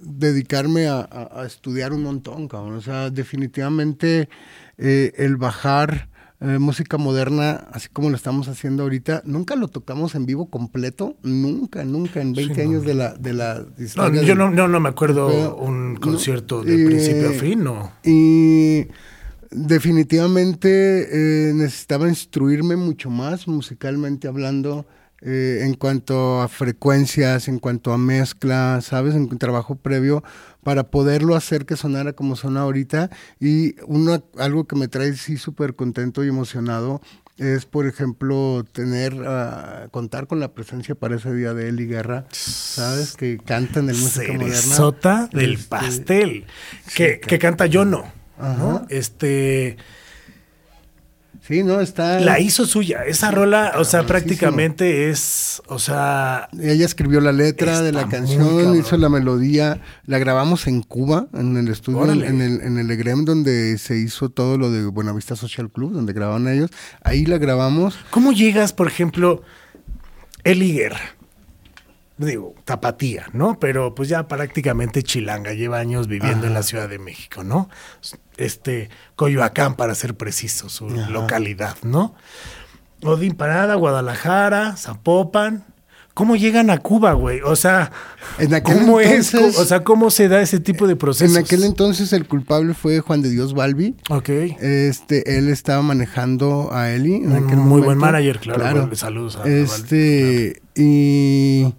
dedicarme a, a- a estudiar un montón, cabrón. O sea, definitivamente eh, el bajar eh, música moderna, así como lo estamos haciendo ahorita, nunca lo tocamos en vivo completo, nunca, nunca, en 20 Sí, no. años de la, de la No, historia yo del- no, no, no me acuerdo Pero, un no, concierto de eh, principio a fin, no. Y definitivamente eh, necesitaba instruirme mucho más musicalmente hablando eh, en cuanto a frecuencias, en cuanto a mezcla, ¿sabes? En trabajo previo para poderlo hacer que sonara como suena ahorita. Y una, algo que me trae sí súper contento y emocionado es, por ejemplo, tener, ah, contar con la presencia para ese día de Eli Guerra, ¿sabes? Que cantan el música moderna. Cerezota del Este, pastel. Que, que canta yo no. ¿no? Este. Sí, no, está. La hizo suya. Esa rola, o sea, prácticamente es. O sea. Ella escribió la letra de la canción, hizo la melodía. La grabamos en Cuba, en el estudio, Órale. en el, en el EGREM, donde se hizo todo lo de Buenavista Social Club, donde grababan ellos. Ahí la grabamos. ¿Cómo llegas, por ejemplo, Eli Guerra? Digo, tapatía, ¿no? Pero pues ya prácticamente chilanga, lleva años viviendo en la Ciudad de México, ¿no? Este, Coyoacán, para ser preciso, su localidad, ¿no? Odín Parada, Guadalajara, Zapopan. ¿Cómo llegan a Cuba, güey? O sea, En aquel ¿cómo es? entonces- O sea, ¿cómo se da ese tipo de procesos? En aquel entonces el culpable fue Juan de Dios Balbi. Ok. Este, él estaba manejando a Eli. en Un aquel muy buen manager, claro, bueno, saludos a- a Balbi, Este, y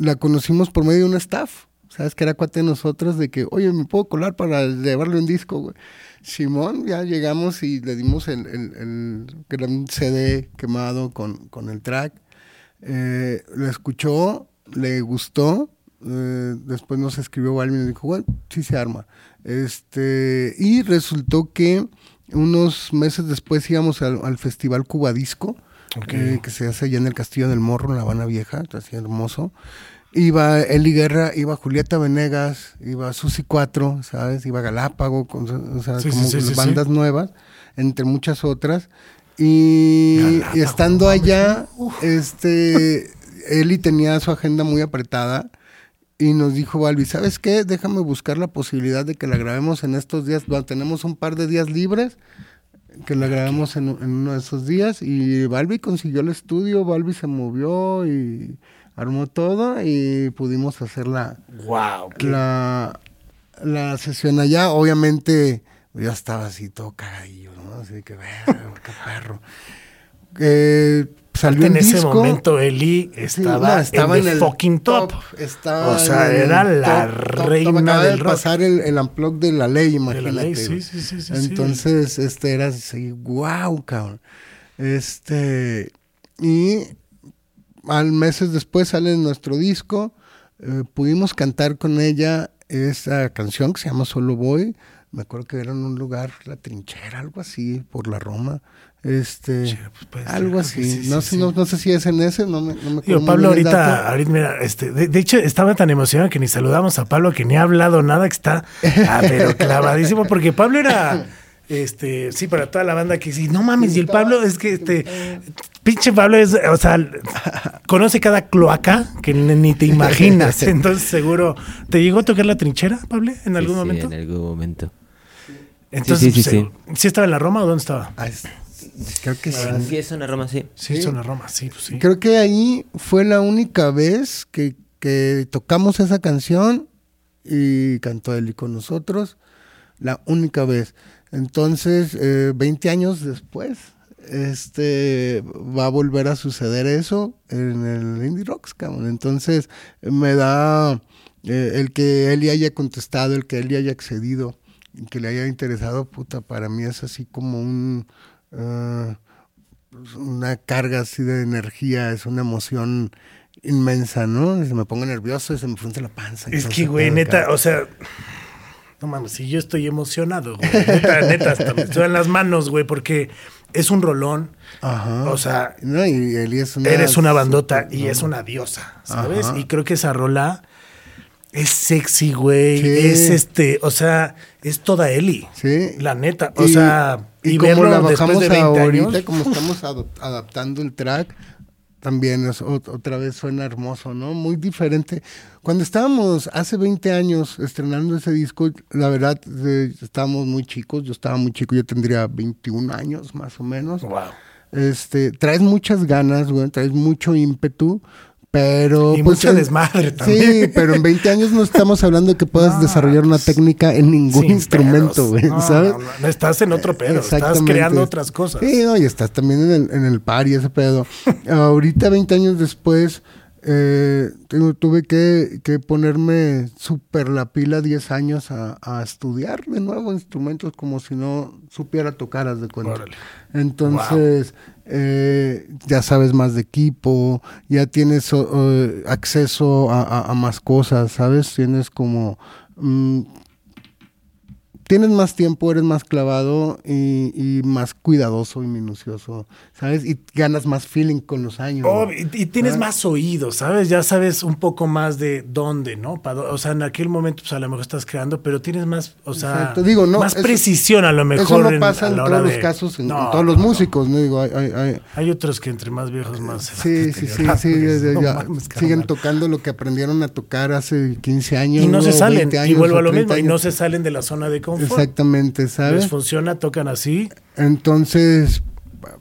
la conocimos por medio de un staff. ¿Sabes? Que era cuate de nosotros de que, oye, ¿me puedo colar para llevarle un disco, güey? Simón, ya llegamos y le dimos el, el, el- un CD quemado con, con el track. Eh, lo escuchó, le gustó. eh, después nos escribió Balvin y nos dijo, bueno, sí se arma. Este, y resultó que unos meses después íbamos al, al Festival Cuba Disco, Ok. eh, que se hace allá en el Castillo del Morro, en La Habana Vieja, así hermoso. Iba Eli Guerra, iba Julieta Venegas, iba Susi 4, ¿sabes? Iba Galápago, con, o sea, Sí, como sí, sí, bandas nuevas, entre muchas otras. Y, estando allá, este, Eli tenía su agenda muy apretada y nos dijo Balbi, ¿sabes qué? Déjame buscar la posibilidad de que la grabemos en estos días. Bueno, tenemos un par de días libres, que la grabemos en, en uno de esos días. Y Balbi consiguió el estudio, Balbi se movió y armó todo y pudimos hacer la, Wow. la, la sesión allá. Obviamente yo estaba así todo cagadillo, ¿no? Así que, verga, qué perro. Eh, salió en ese disco. momento Eli Sí, estaba, no, estaba en, el fucking top. Estaba O sea, era la top, top, top. reina Acaba del de rock. pasar el, el unplug de la ley, imagínate. la ley, sí, sí, sí. Entonces, este era así, wow, cabrón. Este, y al meses después sale nuestro disco. eh, pudimos cantar con ella esa canción que se llama Solo Voy. Me acuerdo que era en un lugar, la trinchera, algo así, por la Roma. Este, Sí, pues ser, algo creo así. sí, no, sé. No, no sé si es en ese, no me, no me muy Pablo ahorita, ahorita, mira, este, de, de hecho estaba tan emocionado que ni saludamos a Pablo que ni ha hablado nada, que está, ah, pero clavadísimo, porque Pablo era, este, sí, para toda la banda que sí, no mames, y el Pablo es que, este, pinche Pablo es, o sea, conoce cada cloaca que ni, te imaginas, entonces seguro, ¿te llegó a tocar la trinchera, Pablo, en algún Sí, sí, momento? en algún momento. Entonces, sí, sí, se- ¿sí estaba en la Roma o dónde estaba? Ah, es- creo que sí. Sí, es una Roma, sí. Sí, en la Roma, sí, pues sí. Creo que ahí fue la única vez que, que tocamos esa canción y cantó Eli con nosotros. La única vez. Entonces, eh, 20 años después, este va a volver a suceder eso en el Indie Rocks, cabrón. Entonces, me da eh, el que Eli haya contestado, el que Eli haya accedido, que le haya interesado, puta, para mí es así como un. pues, una carga así de energía, es una emoción inmensa, ¿no? Se me pongo nervioso y se me frunce la panza. Es que, güey, neta, o sea, no mames, si yo estoy emocionado, güey. Neta, neta, hasta me las manos, güey, porque es un rolón. Ajá. O sea, No, y Eli es una... eres una bandota y es una diosa, ¿sabes? Ajá. Y creo que esa rola es sexy, güey. Sí. Es este, o sea, es toda Eli. Sí. La neta. O Y- sea, y, y, como la después bajamos de 20 ahorita, años. como estamos adaptando el track, también es ot- otra vez suena hermoso, ¿no? Muy diferente. Cuando estábamos hace 20 años estrenando ese disco, la verdad, eh, estábamos muy chicos, yo estaba muy chico, yo tendría 21 años más o menos. Wow. Este, traes muchas ganas, güey, traes mucho ímpetu, pero... Y pues, mucho desmadre Sí, también. pero en 20 años no estamos hablando de que puedas No, desarrollar una pues, técnica en ningún instrumento, güey, No, ¿sabes? no, no, estás en otro pedo, estás creando otras cosas. Sí, no, y estás también en el, en el par y ese pedo. Ahorita, 20 años después, eh, tu- tuve que, que ponerme súper la pila 10 años a, a estudiar de nuevo instrumentos como si no supiera tocar, haz de cuenta. Órale. Entonces, eh, ya sabes más de equipo, ya tienes o, acceso a, a- a más cosas, ¿sabes? Tienes como... mm, tienes más tiempo, eres más clavado y, y más cuidadoso y minucioso, ¿sabes? Y ganas más feeling con los años. Oh, ¿no? y, y tienes más oídos, ¿sabes? Ya sabes un poco más de dónde, ¿no? O sea, en aquel momento, pues a lo mejor estás creando, pero tienes más, o sea, Exacto. Digo, no, más eso- precisión a lo mejor. Eso no en- pasa en todos los casos, en, todos los no, músicos, ¿no? Digo, hay- hay- hay, Hay otros que entre más viejos más. Sí, sí, sí, sí, ya- No ya mames, siguen tocando lo que aprendieron a tocar hace 15 años. Y no se salen, 20 y vuelvo a lo 30 mismo, y no se salen de la zona de confort. Exactamente, ¿sabes? Les funciona, tocan así. Entonces, pa-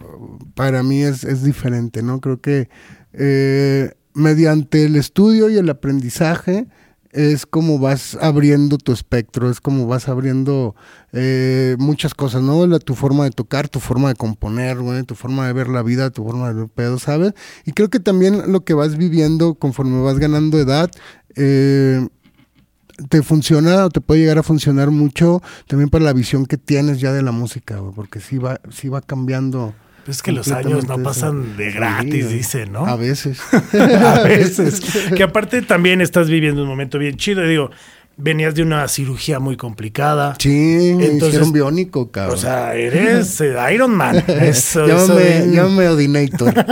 para mí es, es diferente, ¿no? Creo que eh, mediante el estudio y el aprendizaje es como vas abriendo tu espectro, es como vas abriendo eh, muchas cosas, ¿no? La- tu forma de tocar, tu forma de componer, güey, tu forma de ver la vida, tu forma de ver pedo, ¿sabes? Y creo que también lo que vas viviendo conforme vas ganando edad, eh, te funciona o te puede llegar a funcionar mucho también para la visión que tienes ya de la música, güey, porque sí va, sí va cambiando. Es que los años no pasan eso. de gratis, dicen, ¿no? A veces. a veces. Que aparte también estás viviendo un momento bien chido. Digo, venías de una cirugía muy complicada. Sí, me Entonces, hicieron biónico, cabrón. O sea, eres eh, Iron Man. Eso, eso llámame, bien. llámame Odinator.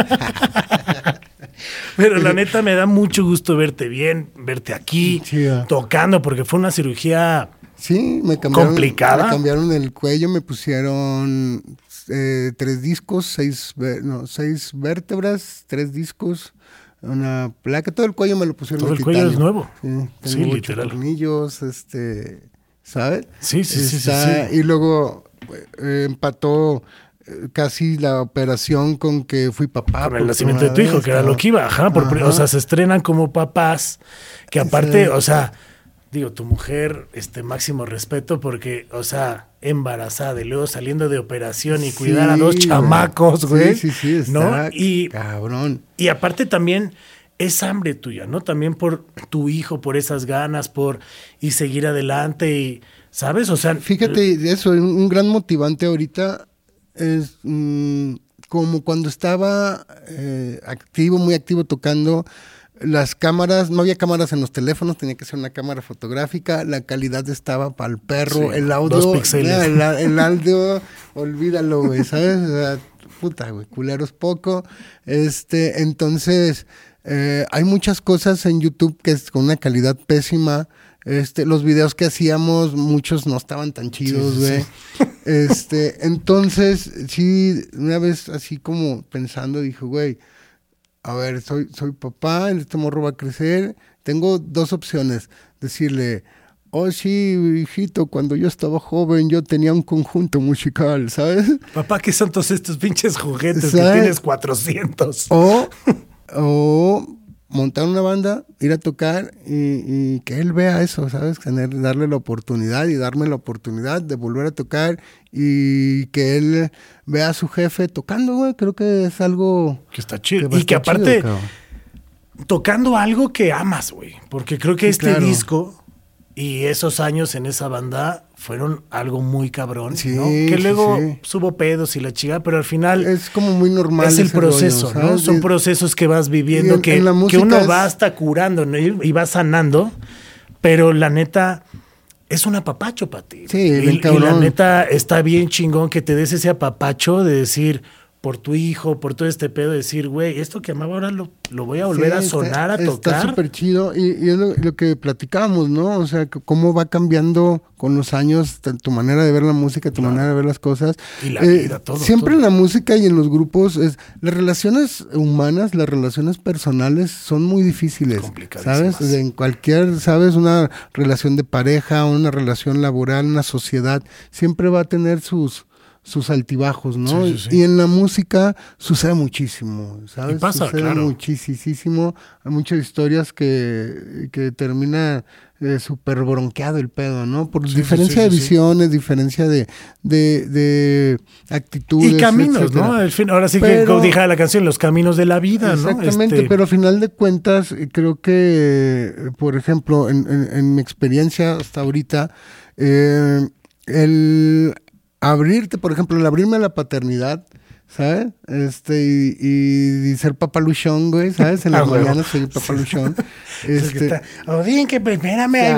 Pero la neta me da mucho gusto verte bien, verte aquí, ah. tocando, porque fue una cirugía. Sí, me cambiaron, ¿Complicada? me cambiaron el cuello, me pusieron eh, tres discos, seis, no, seis vértebras, tres discos, una placa, todo el cuello me lo pusieron Todo el cuello es nuevo. Sí, Sí, literal. tornillos, este, ¿sabes? Sí, sí, sí, sí. Y luego eh, empató eh, casi la operación con que fui papá. Por el nacimiento de tu hijo, vez, que era lo que iba, ajá, por o sea, se estrenan como papás, que aparte, Sí. o sea, digo, tu mujer, este máximo respeto, porque, o sea, embarazada y luego saliendo de operación y cuidar a dos chamacos, güey. Sí, sí, sí, ¿no? Y, cabrón. y aparte también es hambre tuya, ¿no? También por tu hijo, por esas ganas, por y seguir adelante y, ¿sabes? O sea, Fíjate, eso, un gran motivante ahorita es mm, como cuando estaba eh, activo, muy activo tocando. Las cámaras, no había cámaras en los teléfonos, tenía que ser una cámara fotográfica, la calidad estaba para el perro, Sí, el audio, dos el audio, olvídalo, güey, ¿sabes? O sea, puta, güey, culeros poco. Este, entonces, eh, hay muchas cosas en YouTube que es con una calidad pésima. Este, los videos que hacíamos, muchos no estaban tan chidos, sí, güey. Este, entonces, sí, una vez así como pensando, dije, güey, a ver, soy, soy papá, este morro va a crecer. Tengo dos opciones. Decirle, oh sí, hijito, cuando yo estaba joven yo tenía un conjunto musical, ¿sabes? papá, ¿qué son todos estos pinches juguetes que tienes 400? O, o montar una banda, ir a tocar y, y que él vea eso, ¿sabes? Tener, darle la oportunidad y darme la oportunidad de volver a tocar y que él vea a su jefe tocando, güey. Creo que es algo... Que está chido. y que aparte, chido, tocando algo que amas, güey. Porque creo que Sí, este claro. disco y esos años en esa banda fueron algo muy cabrón, Sí, ¿no? Que luego sí. subo pedos y la chica, pero al final Es como muy normal. es el rollo, proceso, ¿no? Son procesos que vas viviendo, en- que, en que uno es- va hasta curando ¿no? y va sanando, pero la neta es un apapacho para ti. Sí, y, y la neta está bien chingón que te des ese apapacho de decir por tu hijo, por todo este pedo, decir, güey, esto que amaba ahora lo, lo voy a volver Sí, a está- sonar, a Está tocar. súper chido y, y es lo, lo que platicábamos, ¿no? O sea, cómo va cambiando con los años tu manera de ver la música, tu manera de ver las cosas. Eh, Y la vida, todo, Siempre todo. en la música y en los grupos, es, las relaciones humanas, las relaciones personales son muy difíciles. ¿sabes? En cualquier, ¿sabes? Una relación de pareja, una relación laboral, una sociedad, siempre va a tener sus sus altibajos, ¿no? Sí, sí, sí. Y en la música sucede muchísimo, ¿sabes? Y pasa, sucede claro. muchísimo. Hay muchas historias que, que termina eh, súper bronqueado el pedo, ¿no? Por diferencia de visiones, diferencia de, de, de actitudes. Y caminos, etcétera. ¿no? Al fin, ahora sí que, como la canción, los caminos de la vida, ¿no? Exactamente, Este, pero a final de cuentas, eh, creo que, por ejemplo, en, en- en mi experiencia hasta ahorita, eh, el abrirte, por ejemplo, el abrirme a la paternidad, ¿sabes? Este, y, y, y ser papaluchón, güey, ¿sabes? En Ah, las huevo. mañanas soy papaluchón. Es que este, o bien que pues, espérame, ahí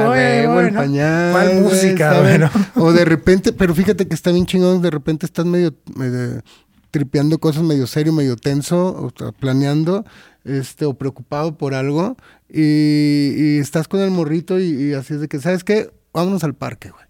voy, voy, el ¿no? pañal, ¿Cuál güey, música, ¿sabes? bueno? O de repente, pero fíjate que está bien chingón, de repente estás medio, medio tripeando cosas medio serio, medio tenso, o planeando, este, o preocupado por algo, y, y estás con el morrito y, y así es de que, ¿sabes qué? Vámonos al parque, güey.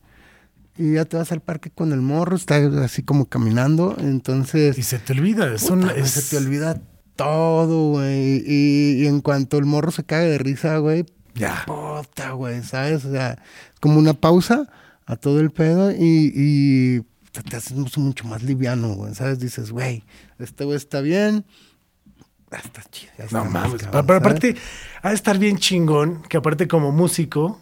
Y ya te vas al parque con el morro, estás así como caminando, entonces... Y se te olvida, es güey, es- Se te olvida todo, güey. Y, y en cuanto el morro se cae de risa, güey, Ya. puta, güey, ¿sabes? O sea, como una pausa a todo el pedo y, y te, te haces mucho más liviano, güey, ¿sabes? Dices, güey, este güey está bien. Está chido. ya No está mames. cabrón, Pero aparte, ha de estar bien chingón que aparte como músico,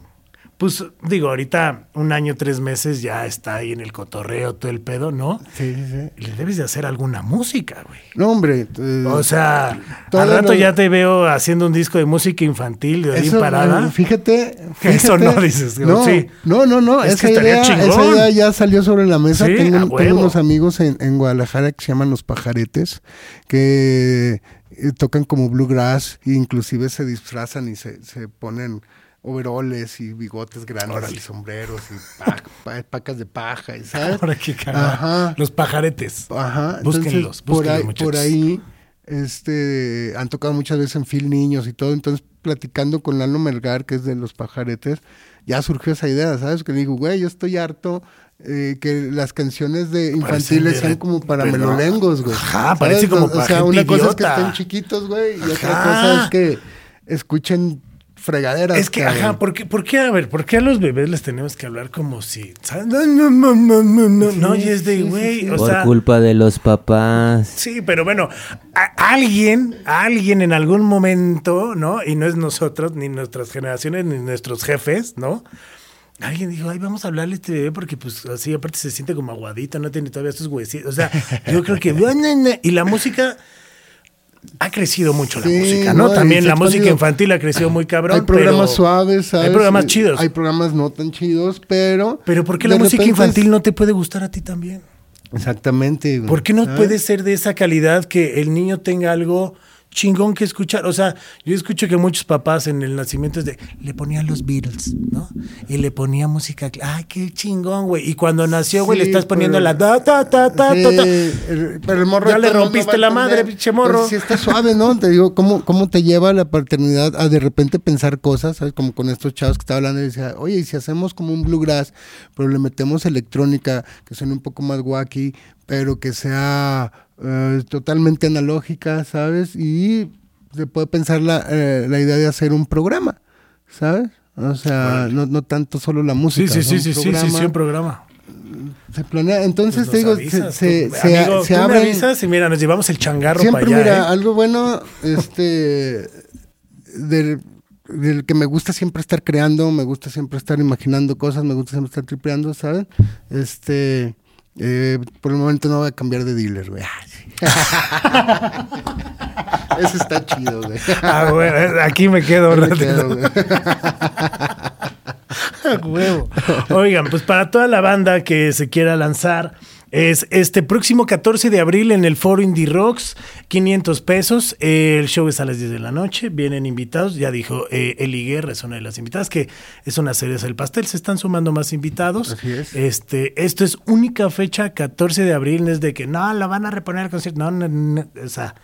pues digo, ahorita un año, tres meses ya está ahí en el cotorreo, todo el pedo, ¿no? Sí, sí, sí. Le debes de hacer alguna música, güey. No, hombre. eh, O sea, al rato ya te veo haciendo un disco de música infantil de Eso, parada. eh, Fíjate, Que eso fíjate. no dices, No, sí. no, no, no. Es que esa, estaría idea, chingón. esa idea ya salió sobre la mesa. Sí, tengo, unos amigos en, en Guadalajara que se llaman Los Pajaretes, que eh, tocan como bluegrass, e inclusive se disfrazan y se, se ponen overoles y bigotes grandes y sombreros y pa- pa- pacas de paja, y ¿sabes? Ahora cagado. Ajá. Los pajaretes. Ajá. Búsquenlos, entonces, por búsquenlos, ahí, muchachos. por ahí este, han tocado muchas veces en Phil Niños y todo. Entonces, platicando con Lalo Melgar, que es de los pajaretes, ya surgió esa idea, ¿sabes? Que le digo, güey, yo estoy harto eh, que las canciones de infantiles sean como para pero- melolengos, güey. Ajá, ¿Sabes? parece como O para sea, gente una cosa es que idiota. estén chiquitos, güey, y otra cosa es que escuchen fregaderas. Es que, cabrón. ajá, ¿por qué, por qué, a ver, por qué a los bebés les tenemos que hablar como si, ¿sabes? No, no, no, no, no, no, no, y es de, sí, sí, güey, sí. o Por sea, culpa de los papás. sí, pero bueno, a- alguien, alguien en algún momento, ¿no? Y no es nosotros, ni nuestras generaciones, ni nuestros jefes, ¿no? Alguien dijo, ay, vamos a hablarle a este bebé porque, pues, así, aparte se siente como aguadito, no tiene todavía sus huesitos. O sea, yo creo que... Y la música... Ha crecido mucho Sí, la música, ¿no? También la música infantil ha crecido muy cabrón. hay programas pero- suaves, ¿sabes? Hay programas chidos. Hay programas no tan chidos, pero... Pero ¿por qué la música es- infantil no te puede gustar a ti también? Exactamente. güey, ¿Por qué no ¿sabes? puede ser de esa calidad que el niño tenga algo chingón que escuchar? O sea, yo escucho que muchos papás en el nacimiento es de, le ponían los Beatles, ¿no? Y le ponía música, ay, qué chingón, güey. Y cuando nació, güey, le estás poniendo pero- la ta, ta, ta, ta, Sí, ta, pero el morro Ya le no rompiste la madre, pinche morro. Pero sí está suave, ¿no? Te digo, ¿cómo, ¿cómo te lleva la paternidad a de repente pensar cosas, ¿sabes? Como con estos chavos que estaba hablando y decía, oye, y si hacemos como un bluegrass, pero le metemos electrónica, que suene un poco más wacky, pero que sea eh, totalmente analógica, ¿sabes? Y se puede pensar la, eh, la idea de hacer un programa, ¿sabes? O sea, no, no tanto solo la música. sí, sí, sí, sí, sí, sí, un programa. Se planea, entonces Pues te digo, avisas, se, tú. se- Amigo, se tú me avisas y mira, nos llevamos el changarro Siempre, para allá. mira, ¿eh? algo bueno, este, del, del que me gusta siempre estar creando, me gusta siempre estar imaginando cosas, me gusta siempre estar tripeando, ¿sabes? Este, eh, por el momento no voy a cambiar de dealer, güey. Eso está chido, güey. Ah, güey, aquí me quedo Me quedo, güey. Huevo. Oigan, pues para toda la banda que se quiera lanzar, es este próximo 14 de abril en el Foro Indie Rocks, 500 pesos. Eh, el show es a las 10 de la noche. Vienen invitados. Ya dijo eh, Eli Guerra, es una de las invitadas, que es una cereza del pastel. Se están sumando más invitados. Así es. Este, esto es única fecha, 14 de abril. No es de que no, la van a reponer al concierto. No, no, no, o sea,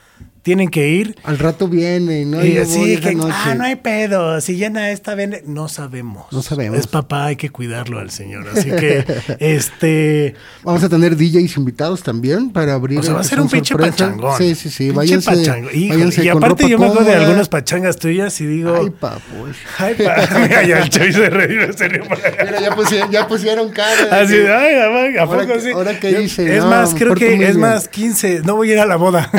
tienen que ir. Al rato viene, ¿no? Y así que, noche. ah, no hay pedo, si llena esta vende, no sabemos. No sabemos. Es papá, hay que cuidarlo al señor. Así que, este, Vamos a tener DJs invitados también para abrir. o sea, va a que ser un pinche pachangón. Sí, sí, sí. Pinche Váyanse, váyanse y con aparte ropa yo me acuerdo de algunas pachangas tuyas y digo, Ay, papu. ay, pa, mira, ya el Choy se. Mira, ya pusieron, ya pusieron cara. Así, que- ay, ¿a poco Ahora sí? ahora Yo- hice, Es no, más, creo que es bien. más 15, no voy a ir a la boda.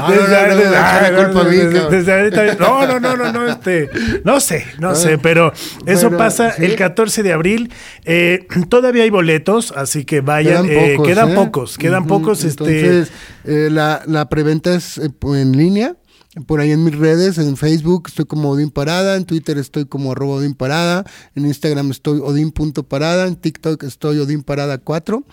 No, no, no, Desde- no, ah, No, este, no sé, no sé, pero eso Bueno, pasa sí. el 14 de abril. Eh, todavía hay boletos, así que vayan. Quedan eh, pocos. quedan ¿eh? pocos, quedan pocos. este, Entonces, eh, la, la preventa es eh, en línea. Por ahí en mis redes, en Facebook estoy como Odín Parada, en Twitter estoy como arroba Odín Parada, en Instagram estoy odín.parada, en TikTok estoy Odín Parada 4.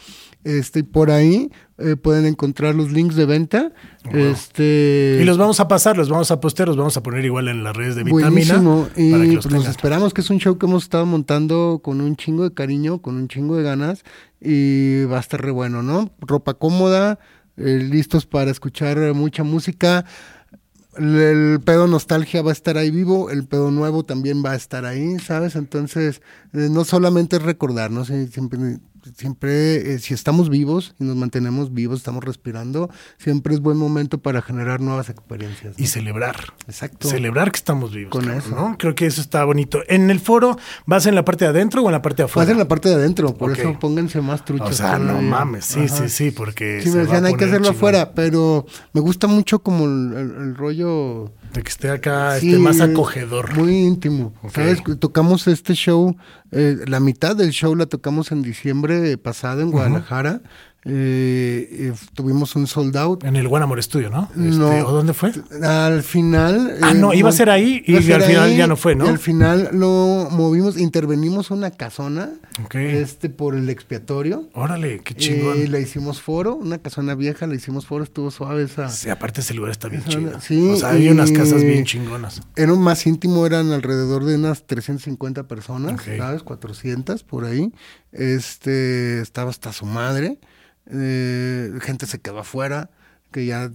Este, por ahí eh, pueden encontrar los links de venta. Este, Y los vamos a pasar, los vamos a postear, los vamos a poner igual en las redes de Vitamina. Buenísimo. Y para que los pues esperamos que es un show que hemos estado montando con un chingo de cariño, con un chingo de ganas y va a estar re bueno, ¿no? Ropa cómoda, eh, listos para escuchar mucha música. El, pedo nostalgia va a estar ahí vivo, el pedo nuevo también va a estar ahí, ¿sabes? Entonces, eh, no solamente es recordar, ¿no? Sí, siempre, siempre eh, si estamos vivos y nos mantenemos vivos, estamos respirando, siempre es buen momento para generar nuevas experiencias. ¿no? Y celebrar. Exacto. Celebrar que estamos vivos. Con eso. ¿no? Creo que eso está bonito. ¿En el foro vas en la parte de adentro o en la parte de afuera? Más en la parte de adentro, por eso pónganse más truchos. O sea, no mames, sí, Ajá. sí, sí, porque. Sí, me decían, hay que hacerlo chingón. afuera, pero me gusta mucho como el, el- el rollo... De que esté acá, sí, esté más acogedor. Muy íntimo. Ok. ¿Sabes? Tocamos este show, eh, la mitad del show la tocamos en diciembre pasado en Guadalajara. Eh, eh, tuvimos un sold out. En el Buen Amor Estudio, ¿no? Este, No. ¿O dónde fue? Al final. Ah, no, iba a ser ahí y ser al final ya no fue, ¿no? Y al final lo movimos, intervenimos una casona este por el expiatorio. Órale, qué chingón. Y le hicimos foro, una casona vieja, le hicimos foro, estuvo suave esa. Sí, aparte ese lugar está bien chido. sí, o sea, hay unas casas bien chingonas. Era un más íntimo, eran alrededor de unas 350 personas, Ok. ¿sabes? 400 por ahí. Este, estaba hasta su madre. Eh, gente se quedó afuera, que ya eh,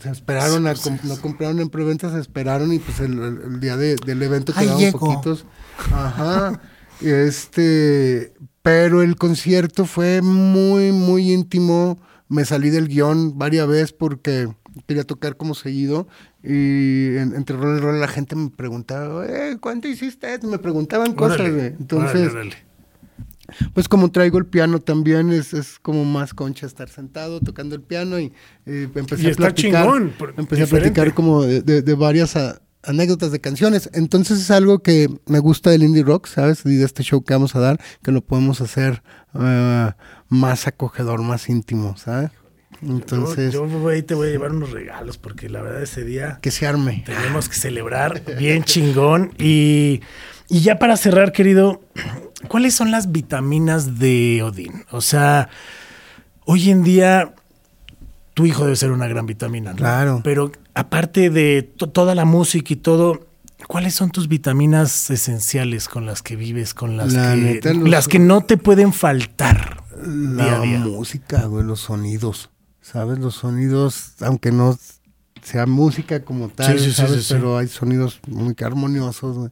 se esperaron, a no compraron en preventa, se esperaron y pues el, día de- del evento llego. poquitos. Ajá. Este, pero el concierto fue muy, muy íntimo. Me salí del guion varias veces porque quería tocar como seguido. Y en- entre rol y rol la gente me preguntaba, eh, ¿cuánto hiciste? Me preguntaban cosas. Órale. Entonces, órale, órale. Pues como traigo el piano también, es, es como más concha estar sentado tocando el piano y eh, empecé Y a platicar. chingón, empecé a platicar como de, de- de varias a- anécdotas de canciones. Entonces es algo que me gusta del indie rock, ¿sabes? Y de este show que vamos a dar, que lo podemos hacer eh, más acogedor, más íntimo, ¿sabes? Entonces, yo, yo güey, te voy a llevar unos regalos porque la verdad ese día que se arme. tenemos que celebrar bien chingón. Y, y ya para cerrar, querido, ¿cuáles son las vitaminas de Odín? O sea, hoy en día tu hijo debe ser una gran vitamina, ¿no? Claro. Pero aparte de to- toda la música y todo, ¿cuáles son tus vitaminas esenciales con las que vives, con las, La que, neta, los- las que no te pueden faltar La día a día? música, güey, los sonidos, ¿sabes? Los sonidos, aunque no sea música como tal, Sí, sí, sí, ¿sabes? sí, sí. Pero hay sonidos muy armoniosos, güey.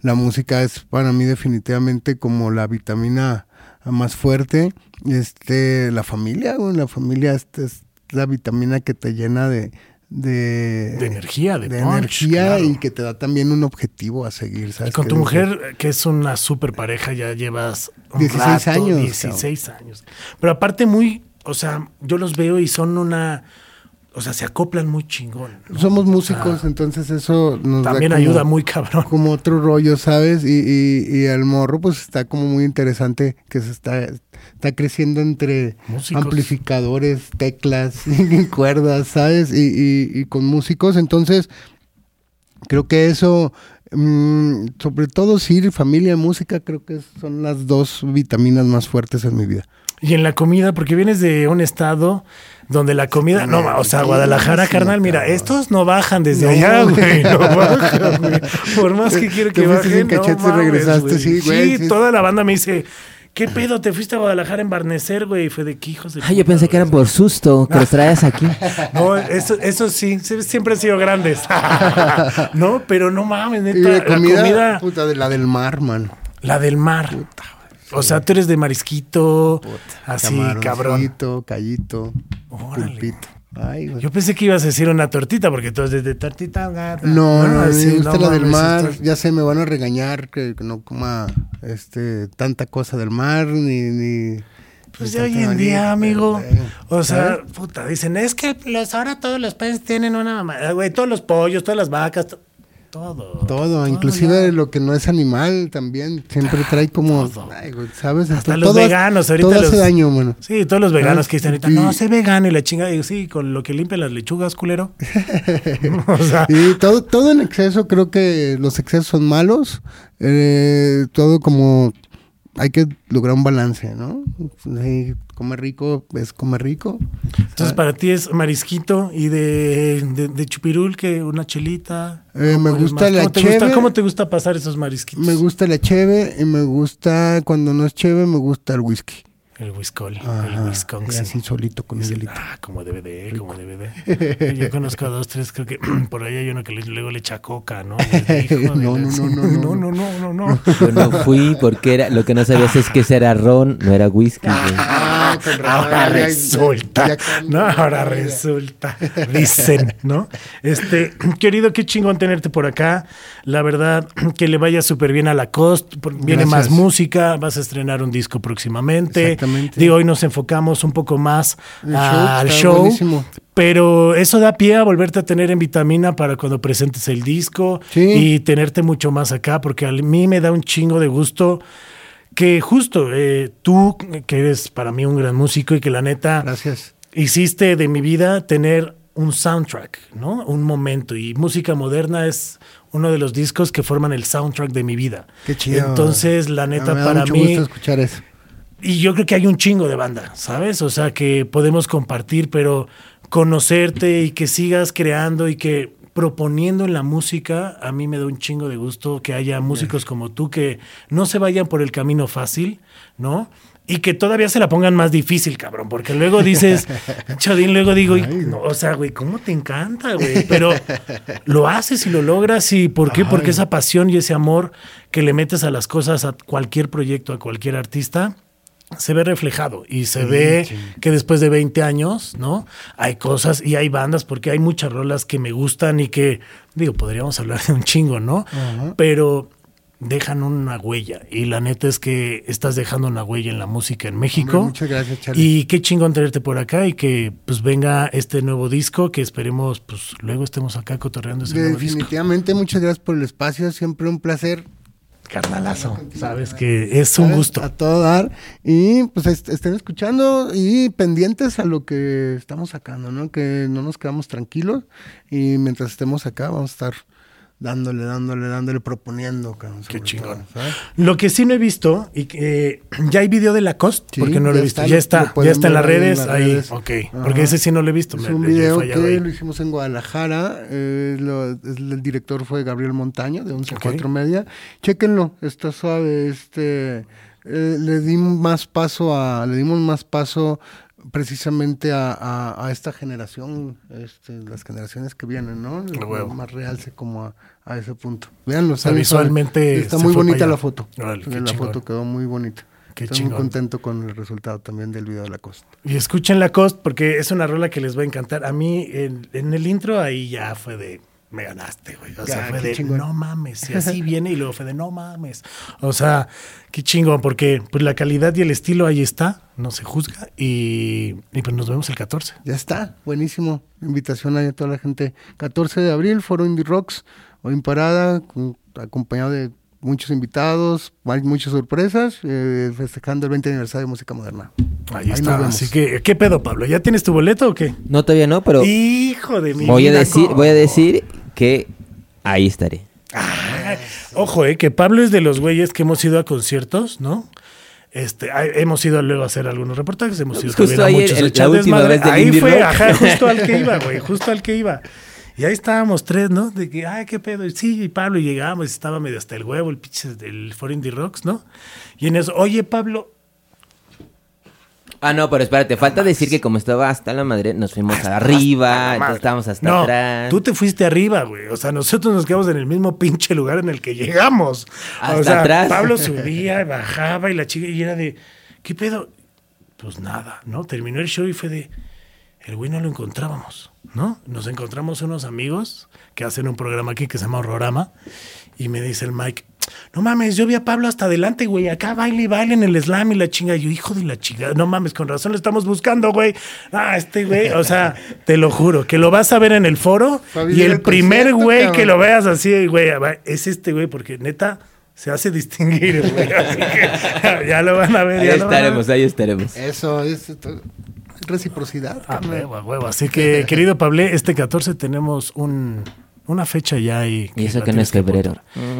La música es para mí definitivamente como la vitamina más fuerte. Este, la familia, güey, la familia este, es la vitamina que te llena de... De, De energía, de punch, energía claro. y que te da también un objetivo a seguir, con tu mujer, que es una super pareja, ya llevas un 16 rato, años, 16 años. Pero aparte muy, o sea, yo los veo y son una, o sea, se acoplan muy chingón. ¿no? Somos músicos, entonces eso nos da también como- ayuda muy cabrón. como otro rollo, ¿sabes? Y, y, y el morro pues está como muy interesante que se está, está creciendo entre Músicos. amplificadores, teclas, y cuerdas, ¿sabes? Y, y, y con músicos, entonces creo que eso, mm, sobre todo sí, familia música, creo que son las dos vitaminas más fuertes en mi vida. Y en la comida, porque vienes de un estado donde la comida, no, o sea, Guadalajara, Sí, carnal, mira, estos no bajan desde No, allá, güey. no bajan, güey. Por más que quiero que bajen, no mames, regresaste, sí, güey, Sí, sí. toda la banda me dice, ¿qué pedo? ¿Te fuiste a Guadalajara a embarnecer, güey? Y Fue de que hijos de Ay, yo puta, pensé que eran por susto, que los traes aquí. No, eso, eso sí, siempre han sido grandes. no, pero no mames, neta, Y de la comida, comida, puta, de la del mar, man. la del mar. O sea, tú eres de marisquito, así, cabrón. Callito, Órale. pulpito. Ay, güey. Yo pensé que ibas a decir una tortita, porque tú eres de tortita. gata. No, no, así, me gusta no la del mar. Ya sé, me van a regañar que, no coma este tanta cosa del mar, ni... ni Pues de hoy en día, amigo. pero, O sea, ¿sabes? puta, dicen, es que los, ahora todos los peces tienen una mamá. Güey, todos los pollos, todas las vacas, to- todo. Todo, inclusive lo que no es animal también, siempre trae como, todo. ay, ¿sabes? Hasta los todo- veganos, ahorita Todo los- hace daño, mano. Sí, todos los veganos que dicen ahorita, Y- no, sé vegano y la chinga. Digo, sí, con lo que limpian las lechugas, culero. o sea, Y todo, todo en exceso, creo que los excesos son malos. Eh, todo como hay que lograr un balance, ¿no? Sí, comer rico es comer rico. entonces para ti es marisquito y de, de, de chupirul, que una chelita. Eh, ¿Cómo me gusta la ¿Cómo te gusta, cheve. ¿Cómo te gusta pasar esos marisquitos? Me gusta la cheve y me gusta, cuando no es cheve, me gusta el whisky. El whiskol, el Wisconsin. y así solito con el hielito. Ah, como debe de, como de. Yo conozco a dos, tres, creo que por ahí hay uno que le- luego le echa coca, ¿no? De No, no, no, no, no, no. no, no, no, no. Yo no fui porque era, lo que no sabías es que ese era ron, no era whisky. güey. Ah, Ahora resulta, ¿no? Ahora resulta, dicen, ¿no? Este, querido, qué chingón tenerte por acá. La verdad, que le vaya súper bien a la cost. Viene Gracias. más música, vas a estrenar un disco próximamente. Exactamente. Digo, hoy nos enfocamos un poco más show al show. buenísimo. Pero eso da pie a volverte a tener en vitamina para cuando presentes el disco Sí. y tenerte mucho más acá, porque a mí me da un chingo de gusto que justo eh, tú, que eres para mí un gran músico y que la neta Gracias. hiciste de mi vida tener un soundtrack, ¿no? Un momento. Y música moderna es uno de los discos que forman el soundtrack de mi vida. Qué chido. Entonces, la neta, Me da para mucho mí. gusto escuchar eso. Y yo creo que hay un chingo de banda, ¿sabes? O sea, que podemos compartir, pero conocerte y que sigas creando y que proponiendo en la música, a mí me da un chingo de gusto que haya músicos como tú que no se vayan por el camino fácil, ¿no? Y que todavía se la pongan más difícil, cabrón, porque luego dices, Chodín, luego digo, no, o sea, güey, ¿cómo te encanta, güey? Pero lo haces y lo logras, ¿y por qué? Porque esa pasión y ese amor que le metes a las cosas, a cualquier proyecto, a cualquier artista, se ve reflejado y se ve que después de 20 años, ¿no? Hay cosas y hay bandas porque hay muchas rolas que me gustan y que, digo, podríamos hablar de un chingo, ¿no? Pero dejan una huella y la neta es que estás dejando una huella en la música en México. Hombre, muchas gracias, Charlie. Y qué chingón tenerte por acá y que pues venga este nuevo disco que esperemos pues luego estemos acá cotorreando ese nuevo disco. Definitivamente, muchas gracias por el espacio. Siempre un placer. Carnalazo, sabes que es un gusto. A todo dar. Y pues est- estén escuchando y pendientes a lo que estamos sacando, ¿no? Que no nos quedamos tranquilos. Y mientras estemos acá, vamos a estar dándole, dándole, dándole, proponiendo. cabrón, Qué chingón. Lo que sí no he visto, y que eh, ya hay video de Lacoste, Sí, porque no lo he visto. está, ya está, ya está en las en redes. las ahí, redes. ok. Ajá. Porque ese sí no lo he visto. Es me- un video que ahí. lo hicimos en Guadalajara. eh, lo- el director fue Gabriel Montaño, de 11 Ok. 4 media. Chéquenlo, está suave. Este, eh, le dimos más paso a, le dimos más paso precisamente a, a- a esta generación, este, las generaciones que vienen, ¿no? Huevo. Más realce como a, a ese punto. Está bien suave. visualmente está se muy bonita la foto. Órale, la chingón. foto quedó muy bonita. Qué Estoy chingón. muy contento con el resultado también del video de la costa. Y escuchen Lacoste porque es una rola que les va a encantar. A mí, en, en el intro, ahí ya fue de. Me ganaste, güey. O sea, fue de chingón. no mames. Y así viene y luego fue de no mames. O sea, qué chingón, porque pues la calidad y el estilo ahí está, no se juzga. Y, y pues nos vemos el 14. Ya está, buenísimo. Invitación ahí a toda la gente. 14 de abril, Foro Indie Rocks, hoy en parada, con- acompañado de muchos invitados, hay muchas sorpresas, eh, festejando el 20 aniversario de música moderna. Ahí, nos está. vemos. Así que, ¿qué pedo, Pablo? ¿Ya tienes tu boleto o qué? No, todavía no, pero Hijo de mi voy a decir, ¿cómo? voy a decir que ahí estaré. Ah, ojo, eh, que Pablo es de los güeyes que hemos ido a conciertos, ¿no? Este, hemos ido luego a hacer algunos reportajes, hemos ido Justo también a ahí, muchos el- la última vez del Ahí fue, Rock. ajá, justo al que iba, güey, justo al que iba. Y ahí estábamos tres, ¿no? De que, ay, qué pedo. Y Sí, y Pablo, y llegamos, estaba medio hasta el huevo, el pinche del For Indie Rocks, ¿no? Y en eso, oye, Pablo, Ah, no, pero espérate, falta decir que como estaba hasta la madre, nos fuimos hasta arriba, entonces estábamos hasta no, atrás. Tú te fuiste arriba, güey. O sea, nosotros nos quedamos en el mismo pinche lugar en el que llegamos. Hasta o sea, atrás. Pablo subía, bajaba y la chica y era de, ¿qué pedo? Pues nada, ¿no? Terminó el show y fue de, el güey no lo encontrábamos, ¿no? Nos encontramos unos amigos que hacen un programa aquí que se llama Horrorama y me dice el Mike, no mames, yo vi a Pablo hasta adelante, güey, acá baile y baile en el slam y la chinga. Yo, hijo de la chinga, no mames, con razón lo estamos buscando, güey. Ah, este güey, o sea, te lo juro, que lo vas a ver en el foro y el el primer güey cabrón. que lo veas así, güey, es este güey, porque neta se hace distinguir, güey. Así que ya lo van a ver. Ahí ya ver. estaremos, ahí estaremos. Eso es reciprocidad. A carnal. huevo, a huevo. Así que, querido Pablé, este 14 tenemos un, una fecha ya ahí. Y eso que no es febrero.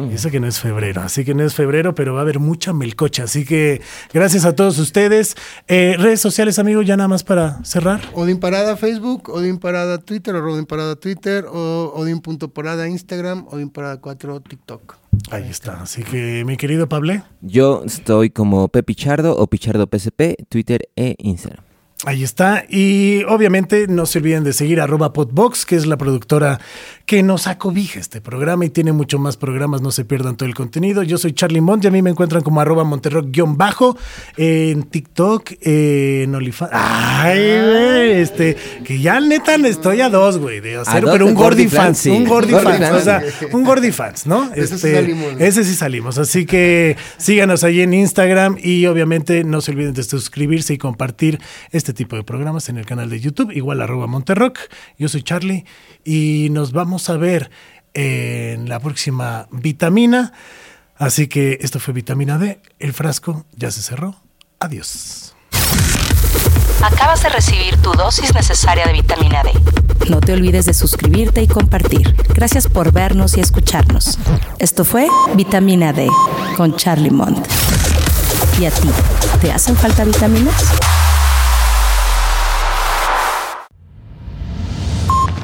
Y eso que no es febrero. Así que no es febrero, pero va a haber mucha melcocha. Así que gracias a todos ustedes. Eh, redes sociales, amigo, ya nada más para cerrar. Odin Parada Facebook, Odin Parada Twitter, o Odin Parada Twitter, o Odin.parada Instagram, Odin Parada 4 TikTok. Ahí está. Así que, mi querido Pablé, Yo estoy como Pepichardo o Pichardo PSP, Twitter e Instagram. Ahí está. Y obviamente no se olviden de seguir arroba Podbox, que es la productora que nos acobija este programa y tiene mucho más programas. No se pierdan todo el contenido. Yo soy Charlie Mont y a mí me encuentran como arroba Monterrock-bajo en TikTok, en OnlyFans. Ay, güey, este, que ya neta estoy a dos, güey, de hacer, pero un Gordy fans, Fans, sí. un Gordy fans, o sea, un Gordy fans, ¿no? Este, Ese sí salimos. ese sí salimos. Así que síganos ahí en Instagram y obviamente no se olviden de suscribirse y compartir este tipo de programas en el canal de YouTube, igual arroba Monterrock. Yo soy Charlie y nos vamos a ver en la próxima vitamina. Así que esto fue vitamina D. El frasco ya se cerró. Adiós. Acabas de recibir tu dosis necesaria de vitamina D. No te olvides de suscribirte y compartir. Gracias por vernos y escucharnos. Esto fue Vitamina D con Charlie Mont. ¿Y a ti? ¿Te hacen falta vitaminas?